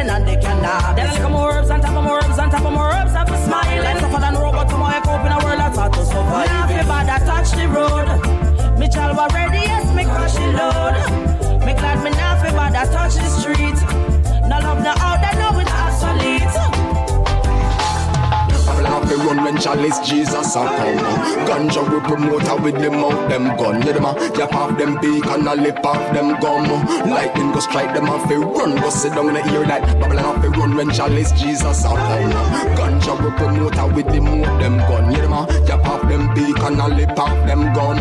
it, and they can have. Then I lick more herbs and top of more herbs and top of more herbs. Have a smile. Less tougher than robot to my cope in a world that's hard to survive. Now if bad, I touch the road. Me child was ready, yes, me crush the load. Me glad me now feel bad, I touch the street. No love, no out, fi run when Chalice Jesus a come. Ganja we promoter with them out them gun. Yeah them a yap off them beak and a lip off them gum. Lightning go strike them fi run. Go sit down in the ear that Babylon fi run. When Chalice Jesus a come. Ganja we promoter with them out them gun. Yeah them a yap off them beak and a lip off them gum.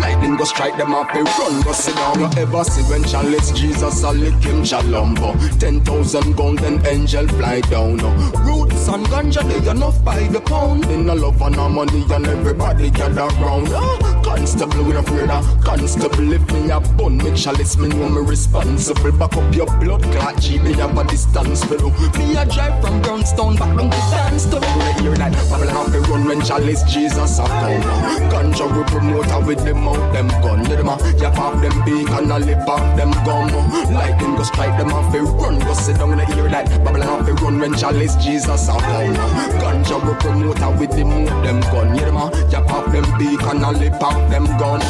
Lightning go strike them fi run. Go sit down. You ever see when Chalice Jesus a lick him chalumbo Ten thousand golden angel fly down. Roots and ganja they enough by the pound. In a love and a money and everybody gather round. Ah, Constable we afraid of Constable. If me a bun me chalice me know me responsible. Back up your blood clot G me have a distance for Me a drive from Brownstown back down to Danstown Right here that Babylon have to run when chalice Jesus a come. Ganja we promoter with them out them gun. Them a yap off them beak and a lip off them gum. Lightning go strike them off fi run Go sit down in the ear that Babylon have to run when chalice Jesus a come Ganja we promoter with them out them gun. Yeah them a yap off them beak and lip off them gum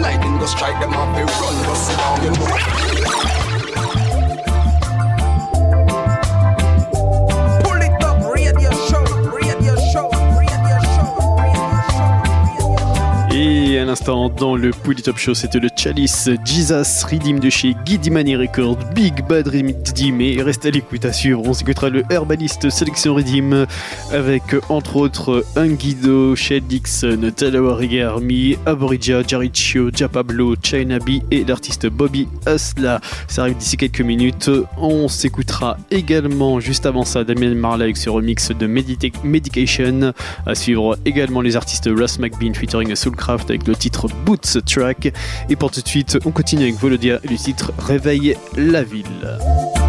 Lightning go strike them off fi run. Go sit down. you know l'instant dans le Pouli Top Show, c'était le Chalice Jesus Redeem de chez Money Records, Big Bad Redeem et reste à l'écoute à suivre. On s'écoutera le Herbaliste Sélection Redeem avec entre autres Unguido, Shell Dixon, Talawari Army, Aborija, Jarichio, Japablo, China B et l'artiste Bobby Asla. Ça arrive d'ici quelques minutes. On s'écoutera également juste avant ça Damien Marley avec ce remix de Medication. À suivre également les artistes Russ McBean featuring Soulcraft avec le titre Boots Track. Et pour tout de suite, on continue avec Volodia et le titre Réveille la ville.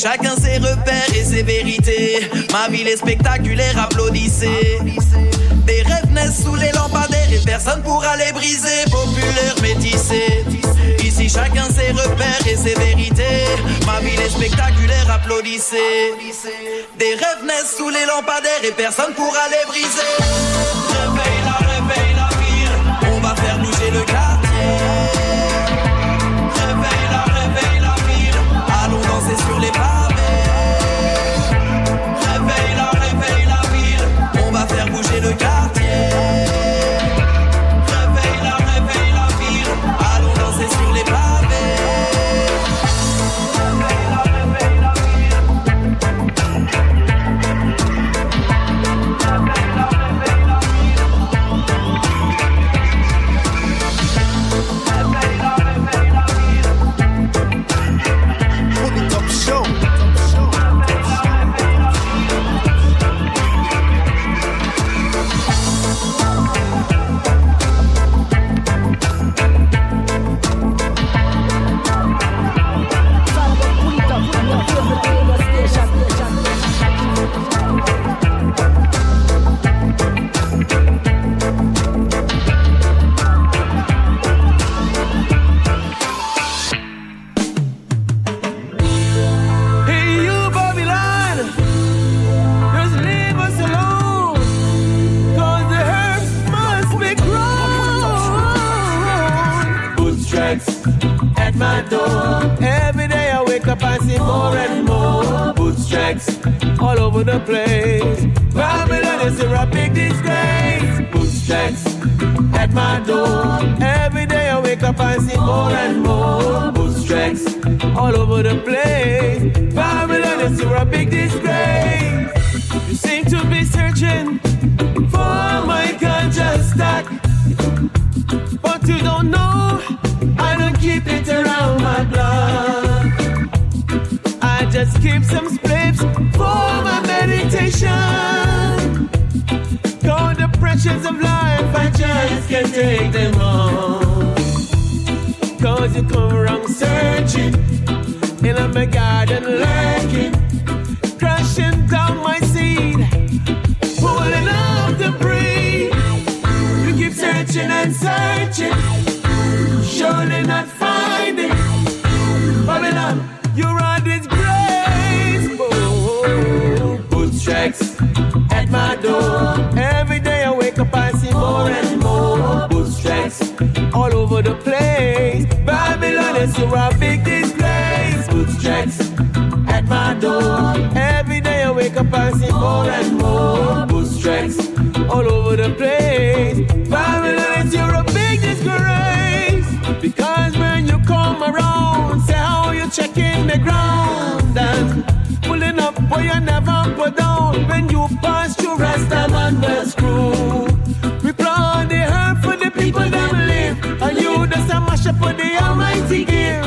chacun ses repères et ses vérités. Ma ville est spectaculaire, applaudissez. Des rêves naissent sous les lampadaires et personne pourra les briser. Populaire, métissé. Ici, chacun ses repères et ses vérités. Ma ville est spectaculaire, applaudissez. Des rêves naissent sous les lampadaires et personne pourra les briser. All over the place. Babylon is a big disgrace. Bootstraps at my door. Every day I wake up and see more and more. Bootstraps all over the place. Babylon is a big disgrace. You seem to be searching for my ganja stack. But you don't know, I don't keep it around my block. Just keep some spliffs for my meditation. Cause the pressures of life, I just can't take them on. Cause you come around searching, in my garden lurking, crashing down my seed, pulling off the breed. You keep searching and searching, surely not finding. Babylon, door. Every day I wake up, I see more and more bootstraps all over the place. Babylon is so a big disgrace. Bootstraps at my door. Every day I wake up, I see more and more bootstraps all over the place. Babylon is you're a big disgrace. Because when you come around, say how you checking the ground and you never put down. When you pass through rest I'm on the screw. We plant the herb for the people that live, and you just a mash up for the almighty gear.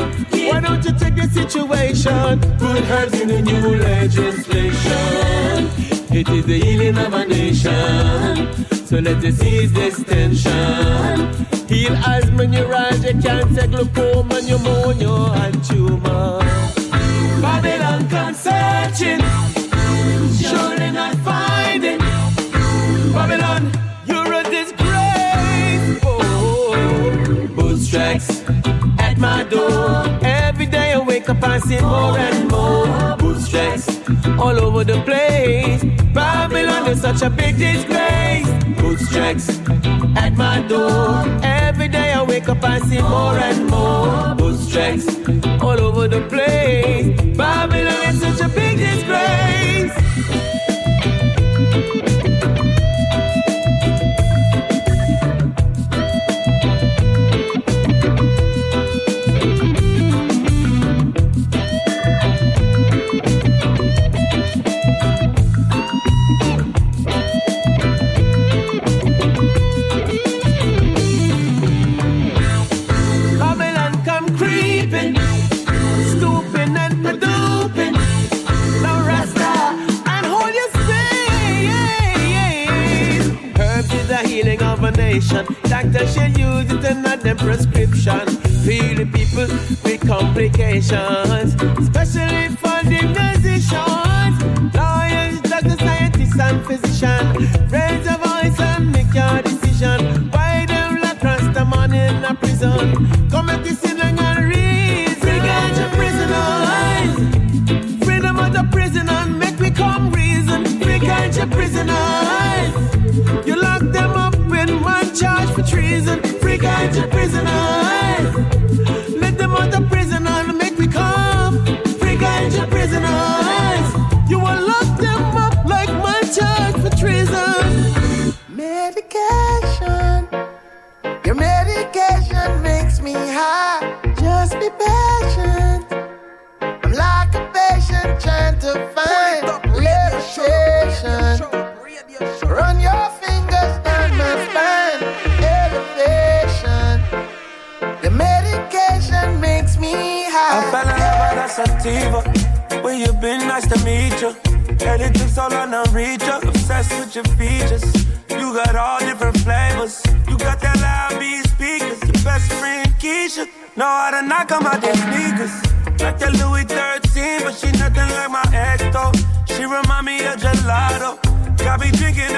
Why don't you take the situation, put herbs in the new legislation? It is the healing of a nation. So let us ease this tension. Heal asthma, neuralgia, cancer, glaucoma, pneumonia, and tumor. Babylon come searching, surely not finding. Babylon, you're a disgrace. Oh, bootstraps at my door. Every day I wake up I see more and more bootstraps all over the place. Babylon is such a big disgrace. Bootstraps at my door. Wake up see more and more bootstraps all over the place. Babylon is such a big disgrace. Nation. Doctors should use it and not them prescription. Heal the people with complications, especially for the musicians, lawyers, doctors, scientists, and physicians. Raise your voice and make your decision. Why them like Rasta man in a prison? Come and this in and reason. Free ganja prisoners. Freedom of the prison and make me come reason. Free ganja prisoners. Free so reach. Obsessed with your features. You got all different flavors. You got that loud beat speakers. Your best friend Keisha. Know how to knock 'em out their sneakers. Like that Louis 13, but she nothing like my ex though. She remind me of gelato. Got me drinking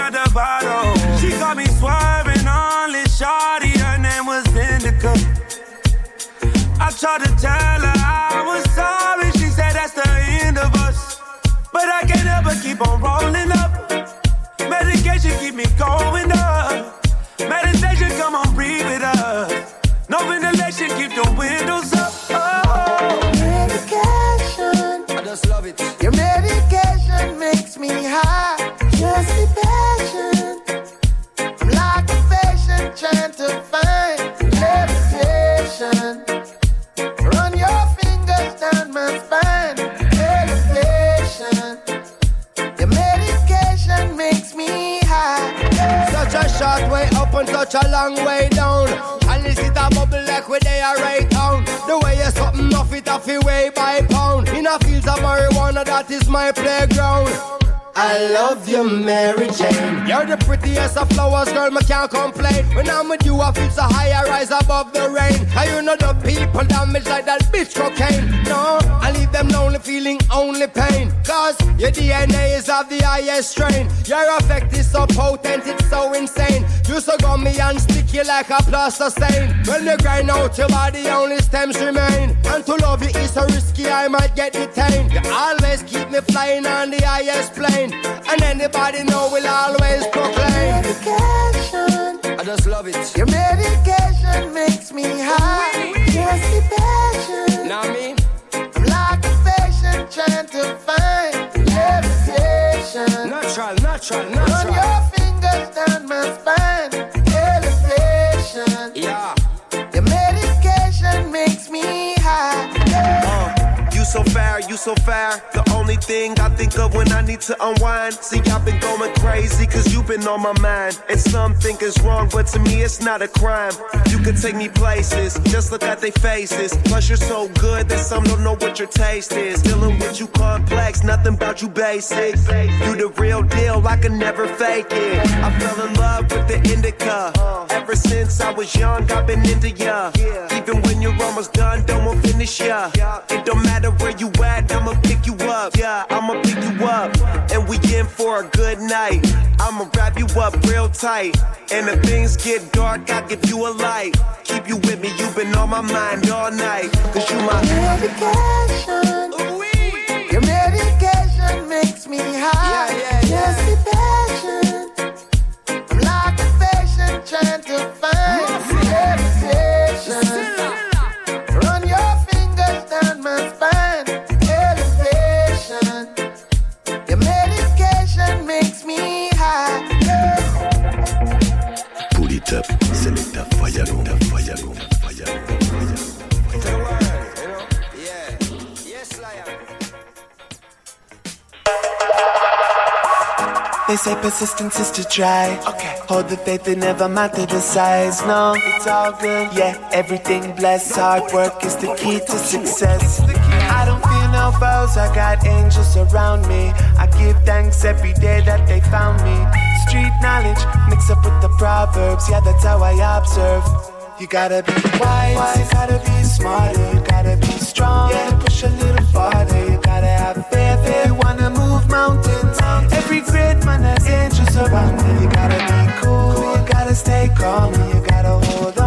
complain. When I'm with you, I feel so high, I rise above the rain. And you know the people damage like that bitch cocaine. No, I leave them lonely, feeling only pain. Cause your DNA is of the highest strain. Your effect is so potent, it's so insane. You so gummy and sticky like a plaster stain. When you grind out your body, only stems remain. And to love you is so risky, I might get detained. You always keep me flying on the highest plane. And anybody know will always proclaim. Medication. Just love it. Your medication makes me high. Just be patient. Know I mean? I'm like a patient trying to find levitation. Natural, natural, natural. So fair. The only thing I think of when I need to unwind. See, I've been going crazy cause you've been on my mind. And some think it's wrong, but to me it's not a crime. You can take me places, just look at their faces. Plus, you're so good that some don't know what your taste is. Dealing with you complex, nothing about you basic. You the real deal, I can never fake it. I fell in love with the indica. Ever since I was young, I've been into ya. Even when you're almost done, don't want finish ya. It don't matter where you at, I'ma pick you up. Yeah, I'ma pick you up. And we in for a good night. I'ma wrap you up real tight. And if things get dark, I'll give you a light. Keep you with me, you've been on my mind all night. Cause you my medication. Your medication makes me high. Just be patient. I'm like a patient trying to find Pull it up, select a fire room, fire room, fire They say persistence is to try. Okay. Hold the faith and never matter the size. No, it's all good. Yeah, everything blessed. Hard work is the key to success. I don't fear no foes. I got angels around me. I give thanks every day that they found me. Street knowledge mix up with the proverbs. Yeah, that's how I observe. You gotta be wise, you gotta be smarter, you gotta be strong. Yeah, push a little farther, you gotta have faith if you wanna move mountains. Every great man has angels around him. You gotta be cool, you gotta stay calm, you gotta hold on.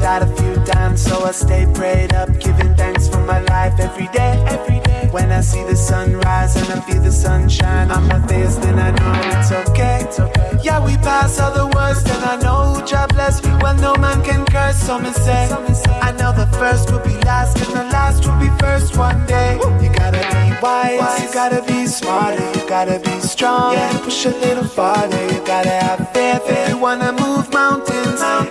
Died a few times, so I stay prayed up, giving thanks for my life every day, every day. When I see the sun rise and I feel the sunshine on my face, then I know it's okay. It's okay. Yeah, we pass all the worst, and I know who God bless. Well, no man can curse, so me say. I know the first will be last, and the last will be first one day. You gotta be wise, you gotta be smarter, you gotta be strong. Yeah, push a little farther, you gotta have faith if you wanna move mountains.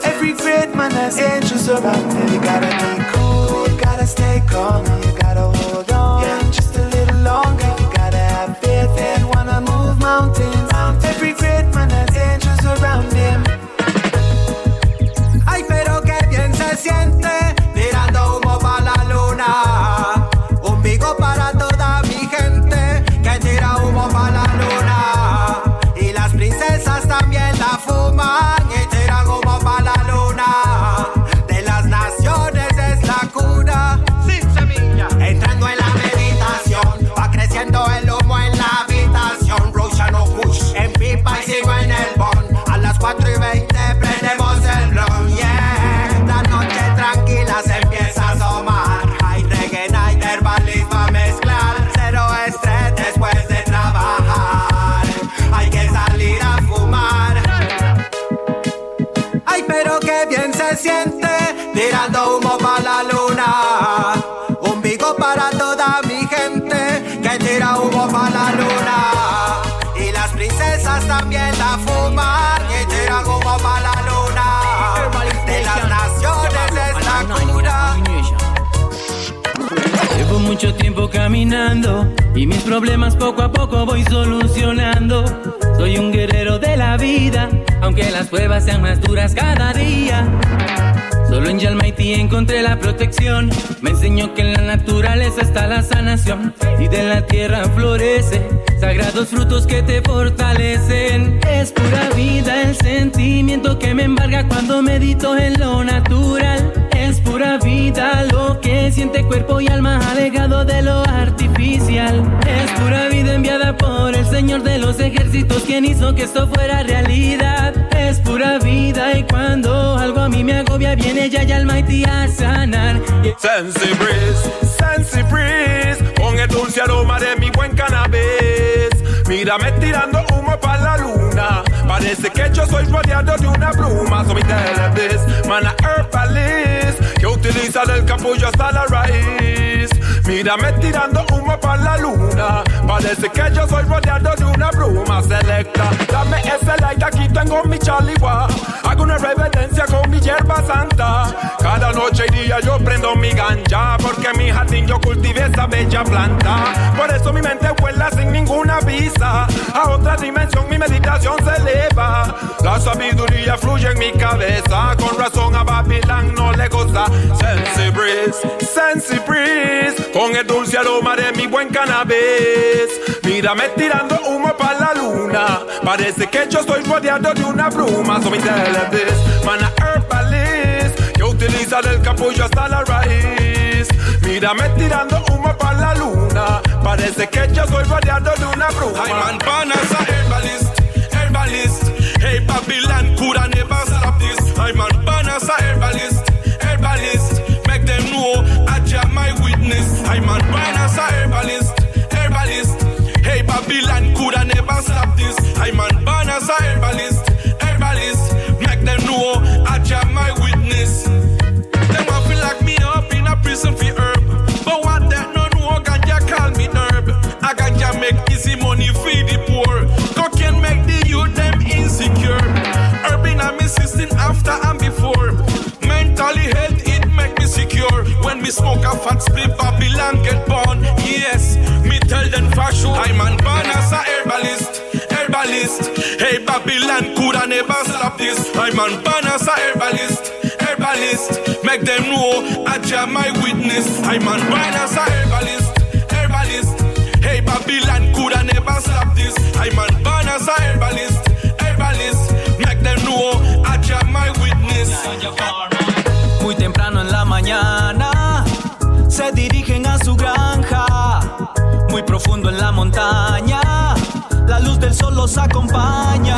Every great man has angels around him. You gotta be cool, gotta stay calm, you gotta hold on. Yeah, just a little longer. You gotta have faith you wanna move mountains. Every great man has angels around him. Ay, pero qué bien se siente mucho tiempo caminando y mis problemas poco a poco voy solucionando. Soy un guerrero de la vida, aunque las pruebas sean más duras cada día. Solo en Yalmaití encontré la protección. Me enseñó que en la naturaleza está la sanación y de la tierra florece sagrados frutos que te fortalecen. Es pura vida el sentimiento que me embarga cuando medito en lo natural. Es pura vida lo que siente cuerpo y alma alejado de lo artificial. Es pura vida enviada por el Señor de los ejércitos quien hizo que esto fuera realidad. Es pura vida y cuando algo a mí me agobia viene ya y Almighty a sanar. Sensi Breeze, Sensi Breeze, con el dulce aroma de mi buen cannabis. Mírame tirando humo para la luna. Parece que yo soy rodeado de una pluma. Soy televis, mana herbalist, que utiliza el capullo hasta la raíz. Mírame tirando humo para la luna. Parece que yo soy rodeado de una bruma selecta. Dame ese like, aquí tengo mi chaligua. Hago una reverencia con mi hierba santa. Cada noche y día yo prendo mi ganja. Porque en mi jardín yo cultivé esa bella planta. Por eso mi mente vuela sin ninguna visa. A otra dimensión mi meditación se eleva. La sabiduría fluye en mi cabeza. Con razón a Babylon no le gusta. Sensi Breeze, Sensi Breeze. Con el dulce aroma de mi buen cannabis. Mírame tirando humo para la luna. Parece que yo estoy rodeado de una bruma. Soy mi televis, mana herbalist. Que utiliza el capullo hasta la raíz. Mírame tirando humo para la luna. Parece que yo soy rodeado de una bruma. I'm on banners a herbalist, herbalist. Hey Babylon, coulda never stop this. I'm on banners a herbalist. My witness. I'm on banners a herbalist, herbalist. Hey Babylon, coulda never stop this. I'm on banners a herbalist, herbalist. Make them know I jam my witness. Them want to lock me up in a prison for herb. But what that no know, ganja call me herb. A ganja make easy money feed the poor. Cocaine make the youth them insecure. Herb in a me system after and me smoke a fat split, Babylon get born. Yes, me tell them for sure. I'm on as a herbalist, herbalist. Hey Babylon coulda never stop this. I'm on as a herbalist, herbalist. Make them know I jam my witness. I'm on as a herbalist, herbalist. Hey Babylon coulda never stop this. I'm on as a herbalist, herbalist. Make them know I jam my witness. Muy temprano en la mañana dirigen a su granja, muy profundo en la montaña. La luz del sol los acompaña.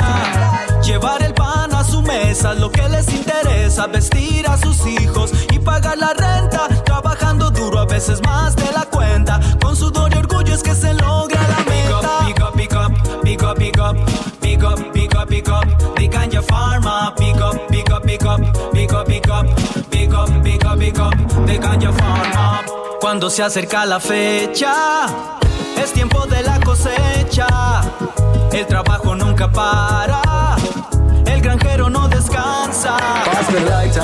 Llevar el pan a su mesa, lo que les interesa, vestir a sus hijos y pagar la renta, trabajando duro a veces más de la cuenta. Con sudor y orgullo es que se logra la meta. Pick up, pick up, pick up, pick up, pick up, pick up, pick up, pick up, up, pick up, pick up, pick up, pick up, pick up, pick up, pick up, pick up, pick up, pick up, pick up, pick up, pick up, pick up, pick up, pick up, pick up, pick up, cuando se acerca la fecha, es tiempo de la cosecha. El trabajo nunca para, granjero no descansa. Pásame el lighter,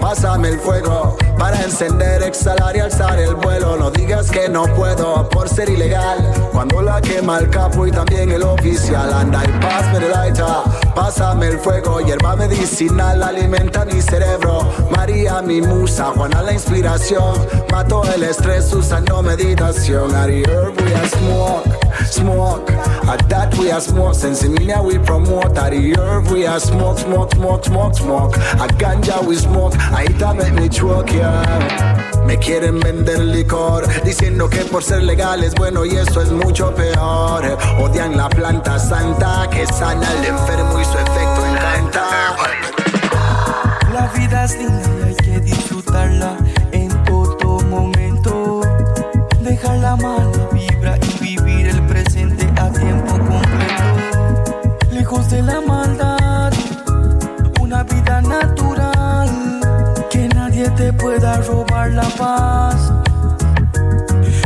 pásame el fuego para encender, exhalar y alzar el vuelo. No digas que no puedo por ser ilegal. Cuando la quema el capo y también el oficial anda y pásame el lighter, pásame el fuego. Hierba medicinal alimenta mi cerebro. María mi musa, Juana la inspiración. Mato el estrés usando meditación. The herb we smoke, smoke. At that we a smoke. Sensimilia we promote. At the herb we a smoke, smoke, smoke, smoke, smoke. A ganja we smoke. Ahí make me choke, yeah. Me quieren vender licor, diciendo que por ser legal es bueno y eso es mucho peor. Odian la planta santa que sana al enfermo y su efecto encanta. La vida es linda y hay que disfrutarla en todo momento. Dejar la mala completo. Lejos de la maldad, una vida natural. te pueda robar la paz.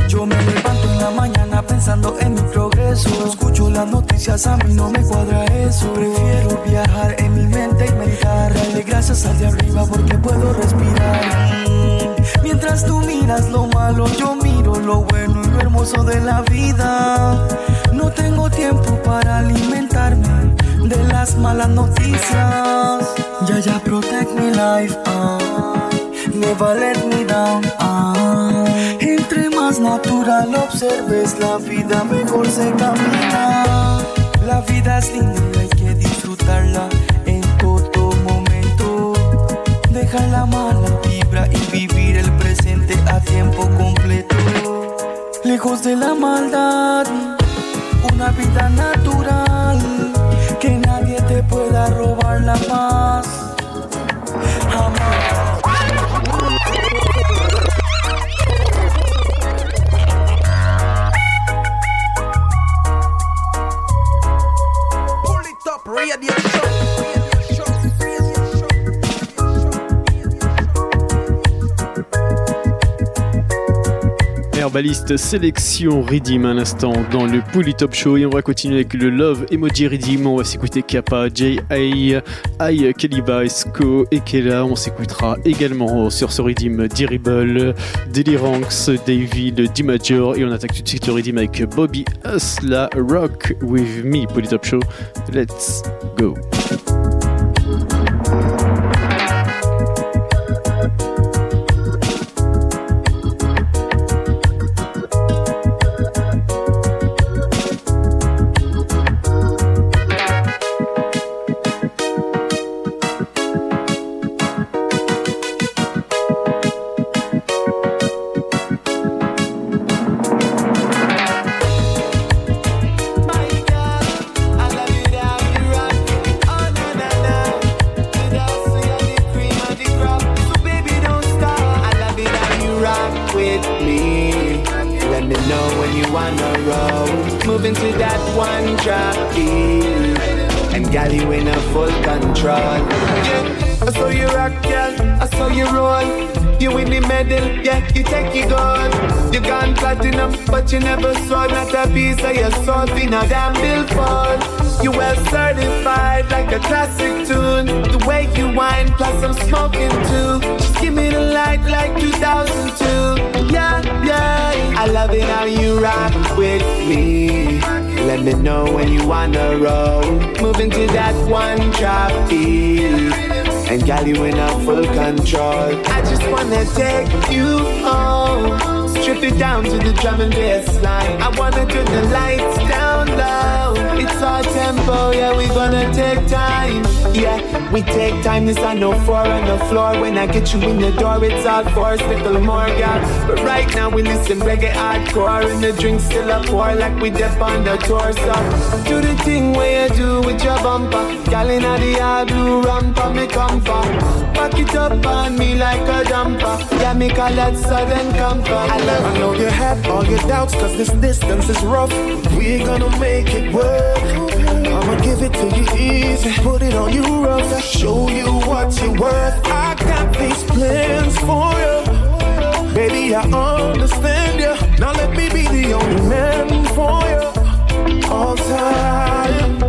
Yo me levanto en la mañana pensando en mi progreso. Escucho las noticias, a mí no me cuadra eso. Prefiero viajar en mi mente y meditar. Darle gracias al de arriba porque puedo respirar. Mientras tú miras lo malo, yo miro lo bueno y lo hermoso de la vida. No tengo tiempo para alimentarme de las malas noticias. Ya, ya, protect my life. ay. Never let me down. Entre más natural observes la vida, mejor se camina. La vida es linda y hay que disfrutarla en todo momento. Deja la mala vibra y vivir el presente a tiempo completo. Lejos de la maldad, una vida natural. Que nadie te pueda robar la paz. Pull it up, radio Herbaliste sélection Redeem à l'instant dans le Pouli Top Show et on va continuer avec le Love Emoji Redeem. On va s'écouter Kappa, J.A., I, Keliba, Esco et Kela. On s'écoutera également sur ce Redeem Diribble, Deliranx, David, D-Major et on attaque tout de suite le Redeem avec Bobby Hustla, Rock With Me, Pouli Top Show. Let's go. Know when you wanna roll. Moving to that one drop beat. And gal, you in a full control. Yeah, I saw you rock, girl. I saw you roll. You win the medal, yeah, you take it gold. You gone platinum, but you never saw not a piece of your soul in a damn billboard. You well certified like a classic tune. The way you whine, plus I'm smoking too. Just give me the light like 2002. Yeah, yeah. I love it how you rock with me. Let me know when you wanna roll. Moving to that one drop beat. And gal, you in a full control. I just wanna take you home. Strip it down to the drum and bass line. I wanna turn the lights down low. It's our tempo, yeah, we gonna take time. Yeah, we take time, this I know four on the floor. When I get you in the door, it's all four, little more, girl. But right now we listen reggae hardcore. And the drinks still a pour like we dip on the tour. Do the thing where you do with your bumper. Gal in the hard blue ramper, me come for. Back it up on me like a jumper. Yeah, me call that sudden comfort. I love I know you have all your doubts, cause this distance is rough. We're gonna make it work. I'ma give it to you easy, put it on you rough, show you what you're worth. I got these plans for you. Baby, I understand you. Now let me be the only man for you. All time,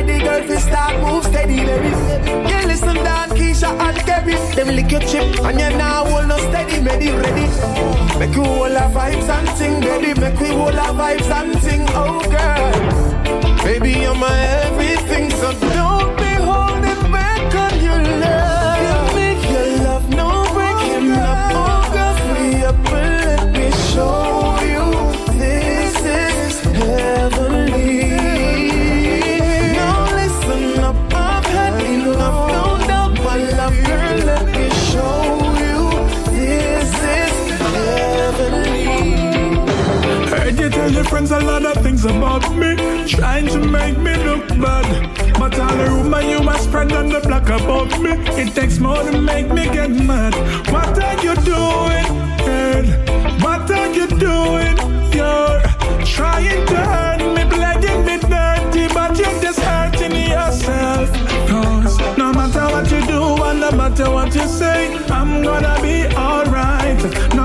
ready, girl. Fi start move steady, baby. Yeah, listen, Dan, Keisha and Kerry. Them lick your chip and you now hold no steady, ready, ready. Make you all our vibes and sing, baby. Make we all our vibes and sing, oh girl. Baby, you're my everything, so don't be holding back on your love. Things about me, trying to make me look bad. But all the rumor you are spread on the block about me, it takes more to make me get mad. What are you doing? What are you doing? You're trying to hurt me, playing me dirty, but you're just hurting yourself. Cause no matter what you do and no matter what you say, I'm gonna be alright.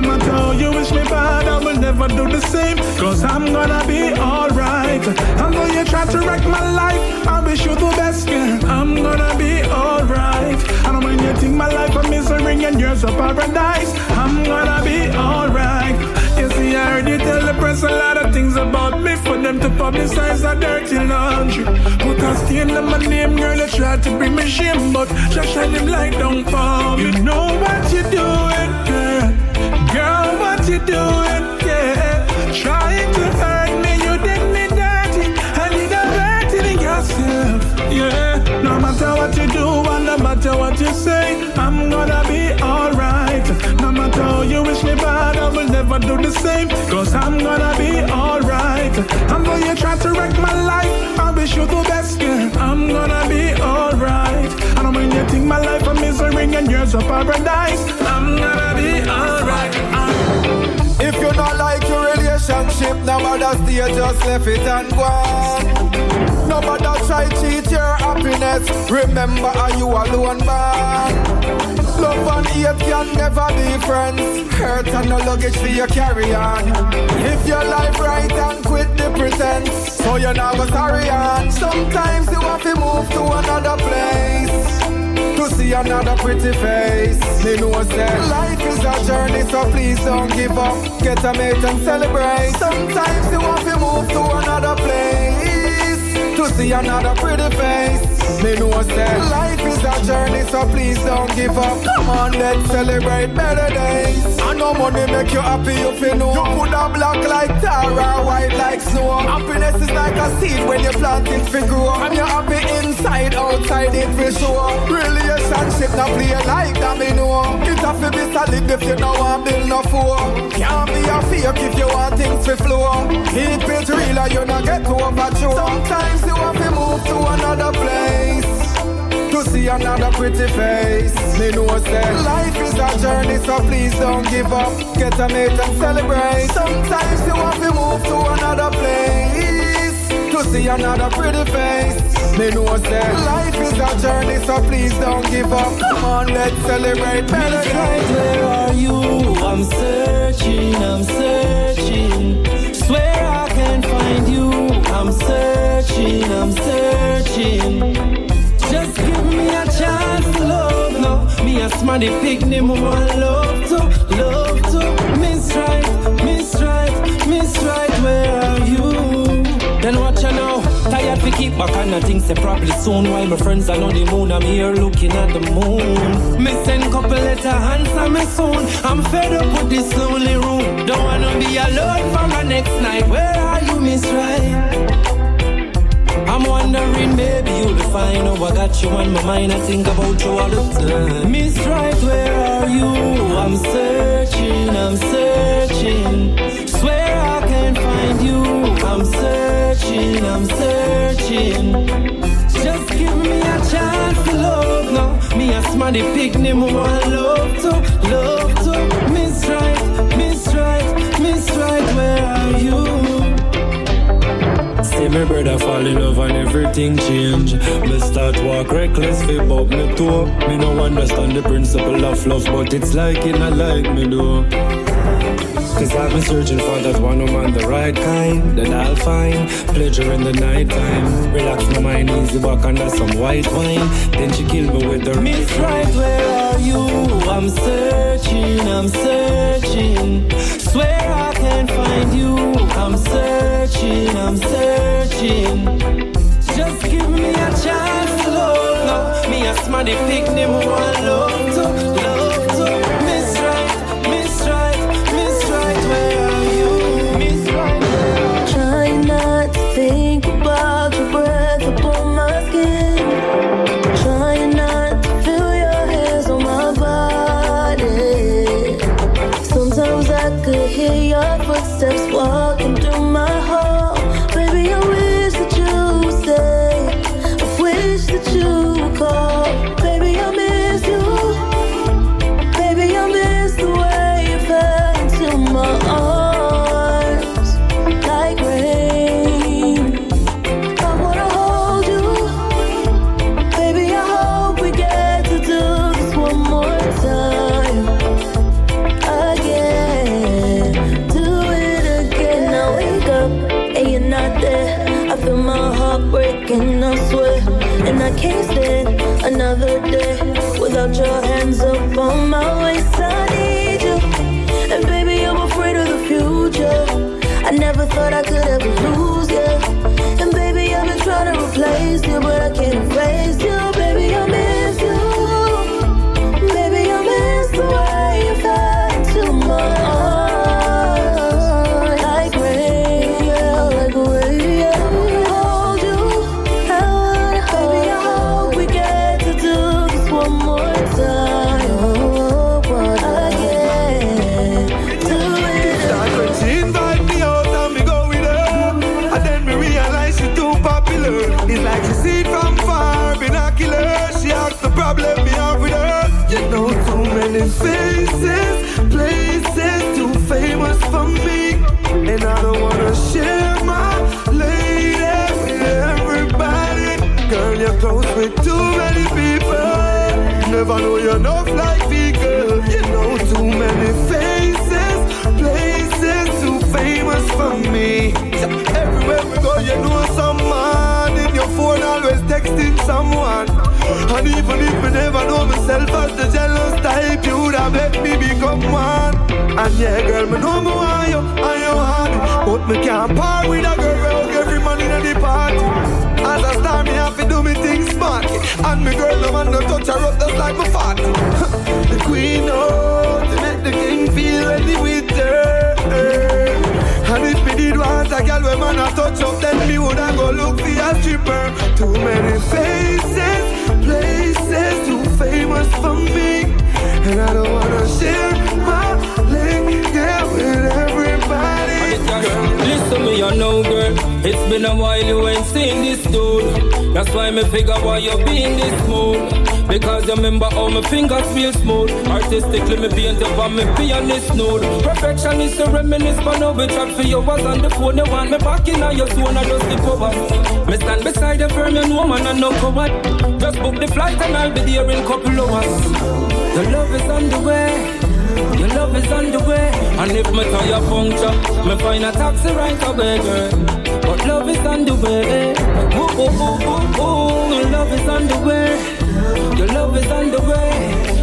Never do the same. Cause I'm gonna be alright. Although you try to wreck my life, I wish you the best, girl. I'm gonna be alright. And when you think my life a misery and yours a paradise, I'm gonna be alright. You see, I you tell the press a lot of things about me for them to publicize a dirty laundry. Put a stain on my name, girl, they try to bring me shame, but just shine them light down for me. You know what you're doing, girl. Girl, what you're doing, the same, cause I'm gonna be alright. And though you try to wreck my life, I wish you the best, girl. I'm gonna be alright. And when you think my life a misery and yours a paradise, I'm gonna be alright. Uh. If you not like your relationship, no matter stay, just left it and go on. No matter try cheat your happiness, remember are you alone man. Love and hate can never be friends. Hurt and no luggage for you carry on. If your life right and quit the pretense, so you're go sorry on. Sometimes you have to move to another place to see another pretty face. Me know say life is a journey, so please don't give up. Get a mate and celebrate. Sometimes you have to move to another place to see another pretty face. Me know say life is a journey, so please don't give up. Come on, let's celebrate better days. Know money make you happy, you know. You could have black like tar or white like snow. Happiness is like a seed when you plant it for grow. And you're happy inside, outside it for sure. Relationship not play like know. It have to be solid if you don't want build no four. Can't be a fake if you want things to flow. Keep it real or you not get overthrown. Sometimes you have to move to another place to see another pretty face. Me know say life is a journey, so please don't give up. Get a mate and celebrate. Sometimes you have to move to another place to see another pretty face. Me know say life is a journey, so please don't give up. Come on, let's celebrate better days. Where are you? I'm searching, I'm searching. Swear I can't find you. I'm searching, I'm searching. Me a smarty picnic, me want love to, love to. Miss right, miss right, miss right. Where are you? Then watch you now. Tired to keep back on the things say probably soon. While my friends are on the moon, I'm here looking at the moon. Send couple letter answer me soon. I'm fed up with this lonely room. Don't wanna be alone for my next night. Where are you, Miss Right? I'm wondering, maybe you'll be fine. Oh, I got you on my mind. I think about you all the time. Miss Right, where are you? I'm searching, I'm searching. Swear I can't find you. I'm searching, I'm searching. Just give me a chance to love now. Me a smarty picnic, me want love to, love to. Miss Right, Miss Right, Miss Right, where are you? See me brother fall in love and everything change. Me start walk reckless, fi up me toe. Me no understand the principle of love, but it's like it not like me do. Cause I've been searching for that one woman, the right kind that I'll find. Pleasure in the night time. Relax my mind, easy walk under some white wine. Then she kill me with the Miss Right, where are you? I'm searching, I'm searching. Swear I can't find you. I'm searching, I'm searching. Just give me a chance to love. Me a smarty picnic, me want love to, Never know you're enough like girl. You know too many faces, places Too famous for me. Everywhere we go, you know someone In your phone, always texting someone. And even if we never know myself as the jealous type You would have let me become one. And yeah, girl, me know me want you And you want me But me can't part with a girl. Every man in the party me And me girl, no man no touch her up Just like my fat The queen, oh To make the king feel ready with her. And if me did want a girl when man a touch up Then me woulda go look for a stripper. Too many faces, places Too famous for me. And I don't wanna share my link yeah, with everybody Listen me, you know, girl. It's been a while you ain't seen this dude. That's why me figure why you be in this mood. Because you remember how my fingers feel smooth. Artistically, me paint up on me pianist nude. Perfectionist to reminisce, but now we chat for you was on the phone. You want me back in on your zone, I just slip over. Me stand beside you firm, you know, man, I know coward. Just book the flight and I'll be there in a couple hours. The love is on the way. Your love is on the way. And if my tire puncture Me find a taxi right away, girl. But love is on the way. Ooh, ooh, ooh, ooh, ooh. Your love is on the way. Your love is on the way.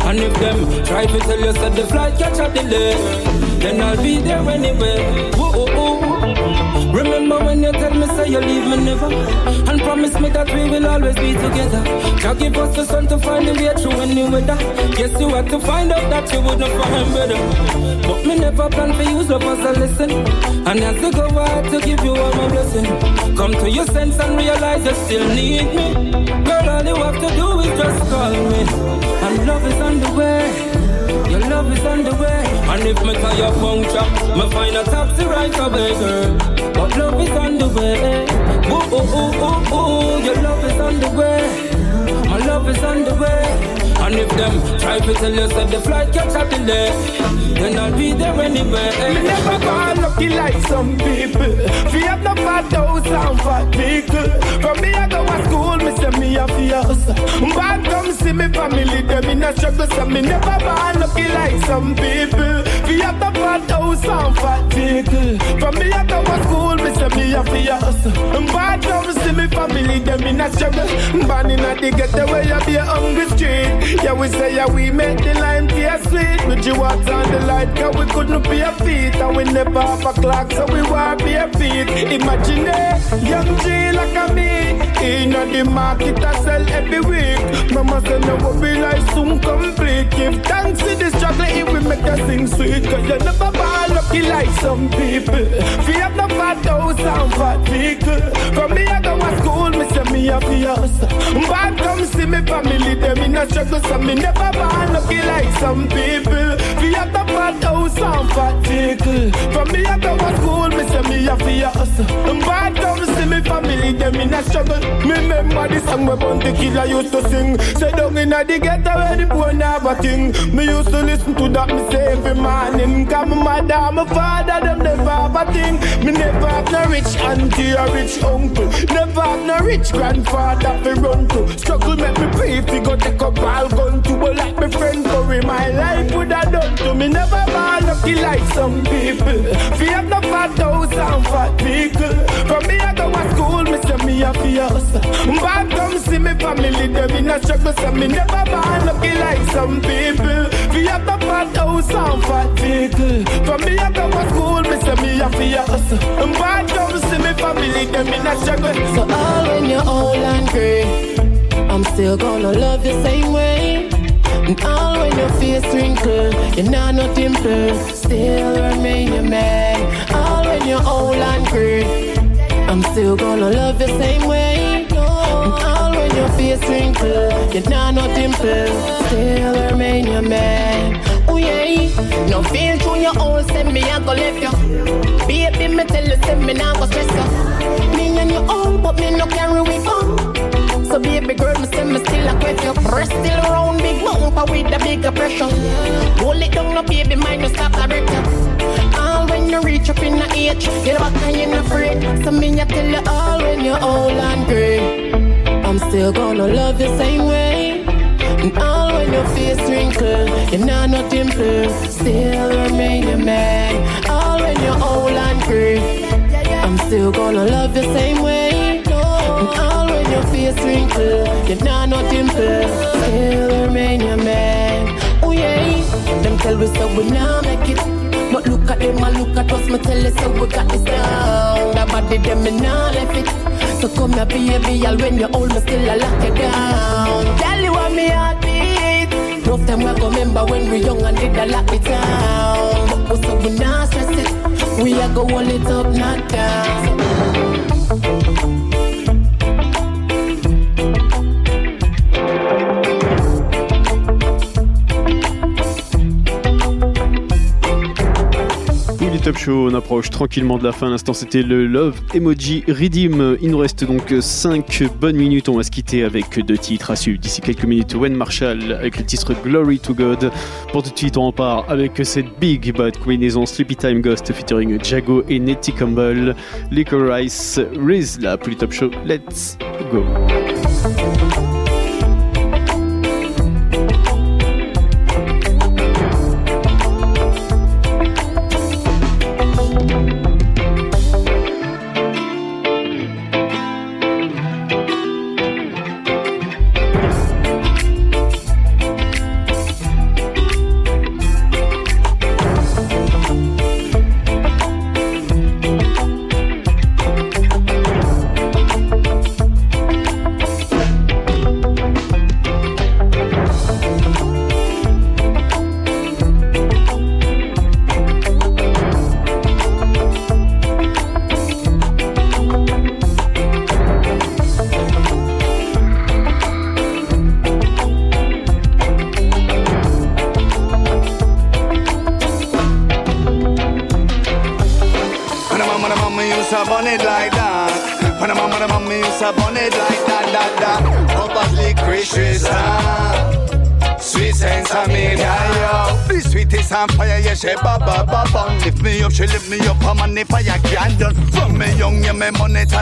And if them try to tell you that the flight catch a delay Then I'll be there anyway. Ooh, Remember when you tell me say you leave me never. And promise me that we will always be together. Jah give us the sun to find the way through any weather. Guess you had to find out that you would not find better. But me never plan for you, love as a lesson And as you go had to give you all my blessing. Come to your sense and realize you still need me. Girl all you have to do is just call me. And love is on the way love is on the way. And if me tire puncture Me find a taxi right away, girl But love is on the way. Ooh, ooh, ooh, ooh, ooh Your love is on the way love is on the way and if them try to tell you that the flight catch a delay, then I'll be there anyway. Me never gone lucky like some people. We have no fat house and fat vehicle. From me I go to school, me say me a fierce. Bad come see me family, them in a struggle. So me never gone lucky like some people. We have no fat house and fat vehicle. From me I go to school, me say me a fierce. Bad come see me family, them in a struggle. Born in a the where you be a hungry street. Yeah, we say yeah, we make the lime taste sweet. With you water and the light, cause we couldn't be a feet And we never have a clock, so we be a feet Imagine it, young G like a me. In the market, I sell every week. Mama say no, we'll be like soon complete. Give thanks to the struggle if we make us sing sweet. Cause you never born lucky like some people We have no fat house and fat vehicle From me, I go to school, me say me a fierce Bad come see me family, them in a struggle so me never born lucky like some people. We have the fat house and fat vehicle. From me I go to school, me say me a. And bad come see me family, them in a struggle. Me remember the song we Bounty Killer used to sing. Say down in the ghetto where the poor never thing. Me used to listen to that me say every morning. Cause my mother, my father, them never have a thing. Me never have no rich auntie or rich uncle. Never have no rich grandfather to run to. Struggle make me if you go take up all gun to but like my friend Curry my life would have done to me never born lucky like some people we have no fat house and fat vehicle from me I go to school me say me a fi a. Bad come see me family, them in a struggle, so me never born lucky like some people. We have the fat house and fat vehicle. From me I go to school, me say me a fi a hustle. Bad come see me family, them in a struggle. So all when you're old and gray, I'm still gonna love you same way. And all when your face wrinkle, you're not no dimple, still remain your man. All when you're old and gray, I'm still gonna love you same way. All your face wrinkle, you're not no dimple, still remain your man. Oh yeah, no feel through your old send me I go left you. Baby, me tell you send me now go stress you. Me and your own, but me no carry we on. So baby girl, me say me still a quit your breast still round big bumper with the bigger pressure. Hold it down, no baby, mind no stop the break. All when you reach up in the age, you're back and you're afraid. So me I tell you all when you're old and gray. I'm still gonna love you same way. And all when your face wrinkle, you're not no dimple, still remain your man. All when you're old and gray, I'm still gonna love you same way. And all when your face wrinkle, you're not no dimple, still remain your man. Oh yeah, them tell we so we now make it. But look at them and look at us, me tell you so we got this down. That body them me now left it. So come here, baby, all when you old, me still a lock you down. Tell you what me heartbeat. Enough time we go remember when we young and did a lock it down. But we so we not stress it. We a go hold it up, not down. Top Show, on approche tranquillement de la fin. L'instant, c'était le Love Emoji Redeem. Il nous reste donc 5 bonnes minutes. On va se quitter avec deux titres à suivre. D'ici quelques minutes, Wayne Marshall avec le titre Glory to God. Pour tout de suite, on en part avec cette big bad combinaison Sleepy Time Ghost featuring Jago et Nettie Campbell. Licorice Riz, la Bully Top Show. Let's go.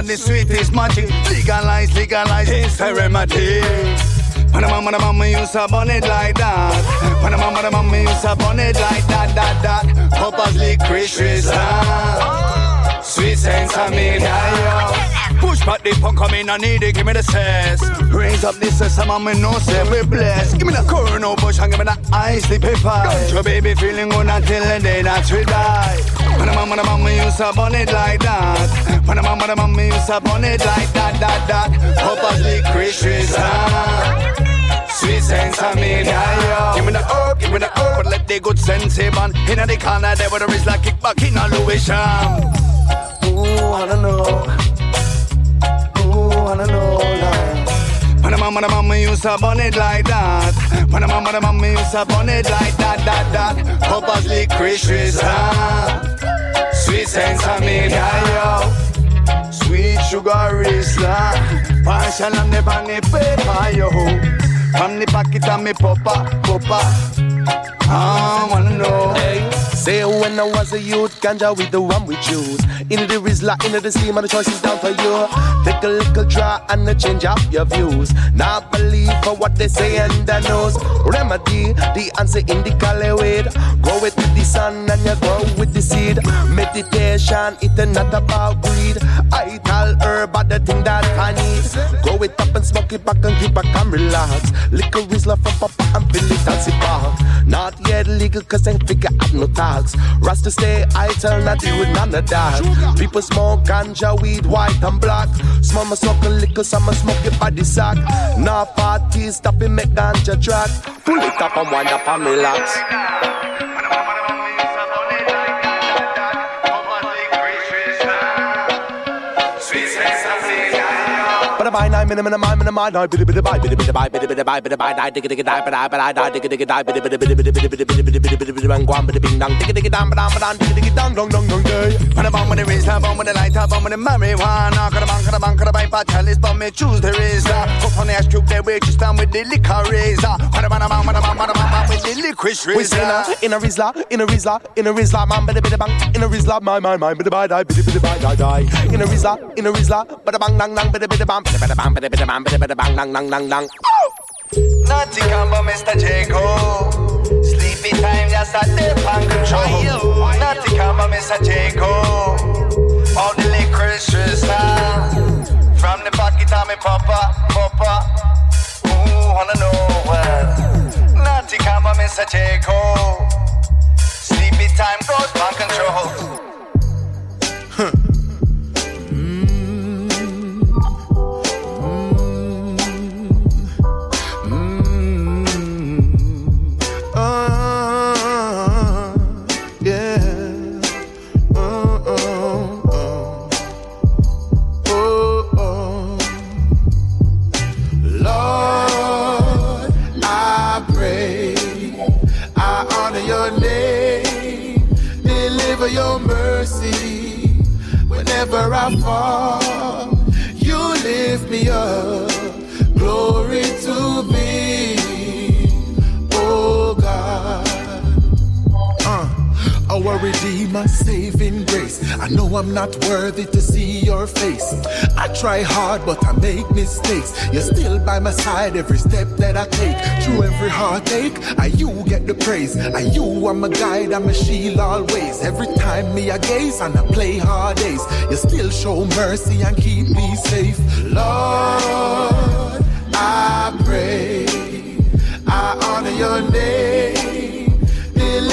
Money the sweetest magic. Legalize, legalize, it's a remedy. A the mama used to bun it like that. A the mama used to bun it like that, that, that. Papa's licorice, ah. Sweet sense of me, yeah, yo. Push back the punk, come in, I need it, give me the cess. Raise up this system, I'm in no say we blessed. Give me the coronal bush and give me the ice, the paper. Your baby feeling good until the day that we die. When the mama, the mama used to bun it like that. When the mama, the mama used to bun it like that, that, that. Papa's licorice, ah. Sweet sense of me, yo. Give me the herb, give me the herb, let the good sense man. In the corner there where there is like kick back in a Louis Sham. Ooh, I don't know. Ooh, I don't know, like. When the mama, the mama used to bun it like that. When the mama, the mama used to bun it like that, that, that. Papa's licorice, ah. Sweet sense of me, yo. Sweet sugar is that. Partial on the bunny paper, yo. From the pocket of me papa, papa. I wanna know. Say when I was a youth, ganja with the one we choose. Into the rizla, into the steam, and the choice is down for you. Take a little draw and change up your views. Not believe for what they say and the knows. Remedy, the answer in the color weed. Grow it with the sun and you grow with the seed. Meditation, it not about greed. I tell herb, but the thing that I need. Grow it up and smoke it back and keep back and relax. Liquor love from Papa and Billy Taxi Park. Not yet legal, cause I figure out no tax. Rasta stay, I tell not deal with none of that. People smoke ganja, weed, white and black. Small my smoke a liquor, some smoke it by the sack. Now parties, stop it, make ganja track. Pull it up and wind up and relax. a mine, I'm in a mine, I'm in a mine, I bit a bit of bite, bit a bit of bite, bit a bit of bite, bit a bite, I dig a dig a die, but I but I die, dig a dig a die, bit a bit of bit a bit of bit a bit of bit a bit of bit of bit of guam, bit a bing dong, dig a dig a dam, but I'm but I'm dig a dig a dong, dong dong dong day. When I bomb when it rains, I bomb when it light, I bomb when it marijuana, got a bang, got a bang, got a bite, but chalice bomb me choose the razor. A a a bit a bit of a bit a bite, bit a bit of bite, die die. A a a bit a bit of bit bang, bit bit bang, bit bit bang, combo, Mr. Jacob. Sleepy time, just a dip and control. Naughty combo, Mr. Jacob. All the licorice razor. From the pocket of me papa, papa. Ooh, wanna know well. Naughty combo, Mr. Jacob. Sleepy time goes back control. I fall. You lift me up, glory to thee, Redeemer, saving grace. I know I'm not worthy to see your face. I try hard, but I make mistakes. You're still by my side every step that I take. Through every heartache, I you get the praise. I you are my guide, I'm a shield always. Every time me I gaze and I play hard days, you still show mercy and keep me safe. Lord, I pray, I honor your name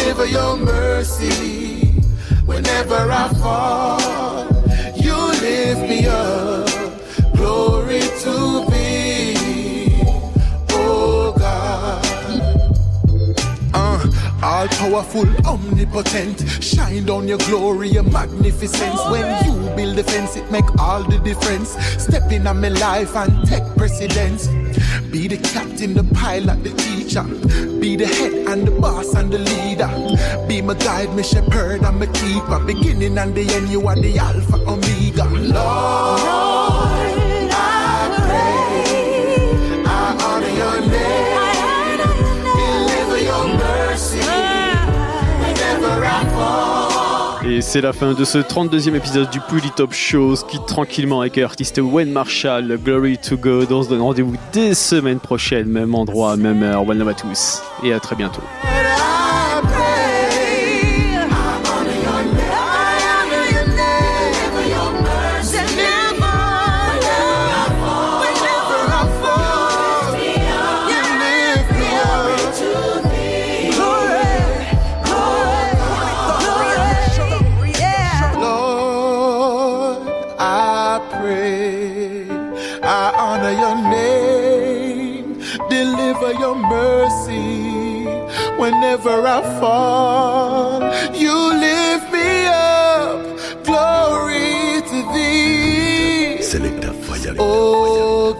deliver your mercy whenever I fall. You lift me up, glory to thee, all powerful, omnipotent, shine down your glory, your magnificence. When you build a fence, it make all the difference. Step in on my life and take precedence. Be the captain, the pilot, the teacher. Be the head and the boss and the leader. Be my guide, my shepherd and my keeper. Beginning and the end, you are the Alpha Omega. Lord, I Et c'est la fin de ce 32e épisode du Pouli Top Show. Quitte tranquillement avec l'artiste Wayne Marshall, Glory to God. On se donne rendez-vous dès semaine prochaine, même endroit, même heure. One love à tous et à très bientôt. Whenever I fall. You lift me up, glory to thee. Selecta. Oh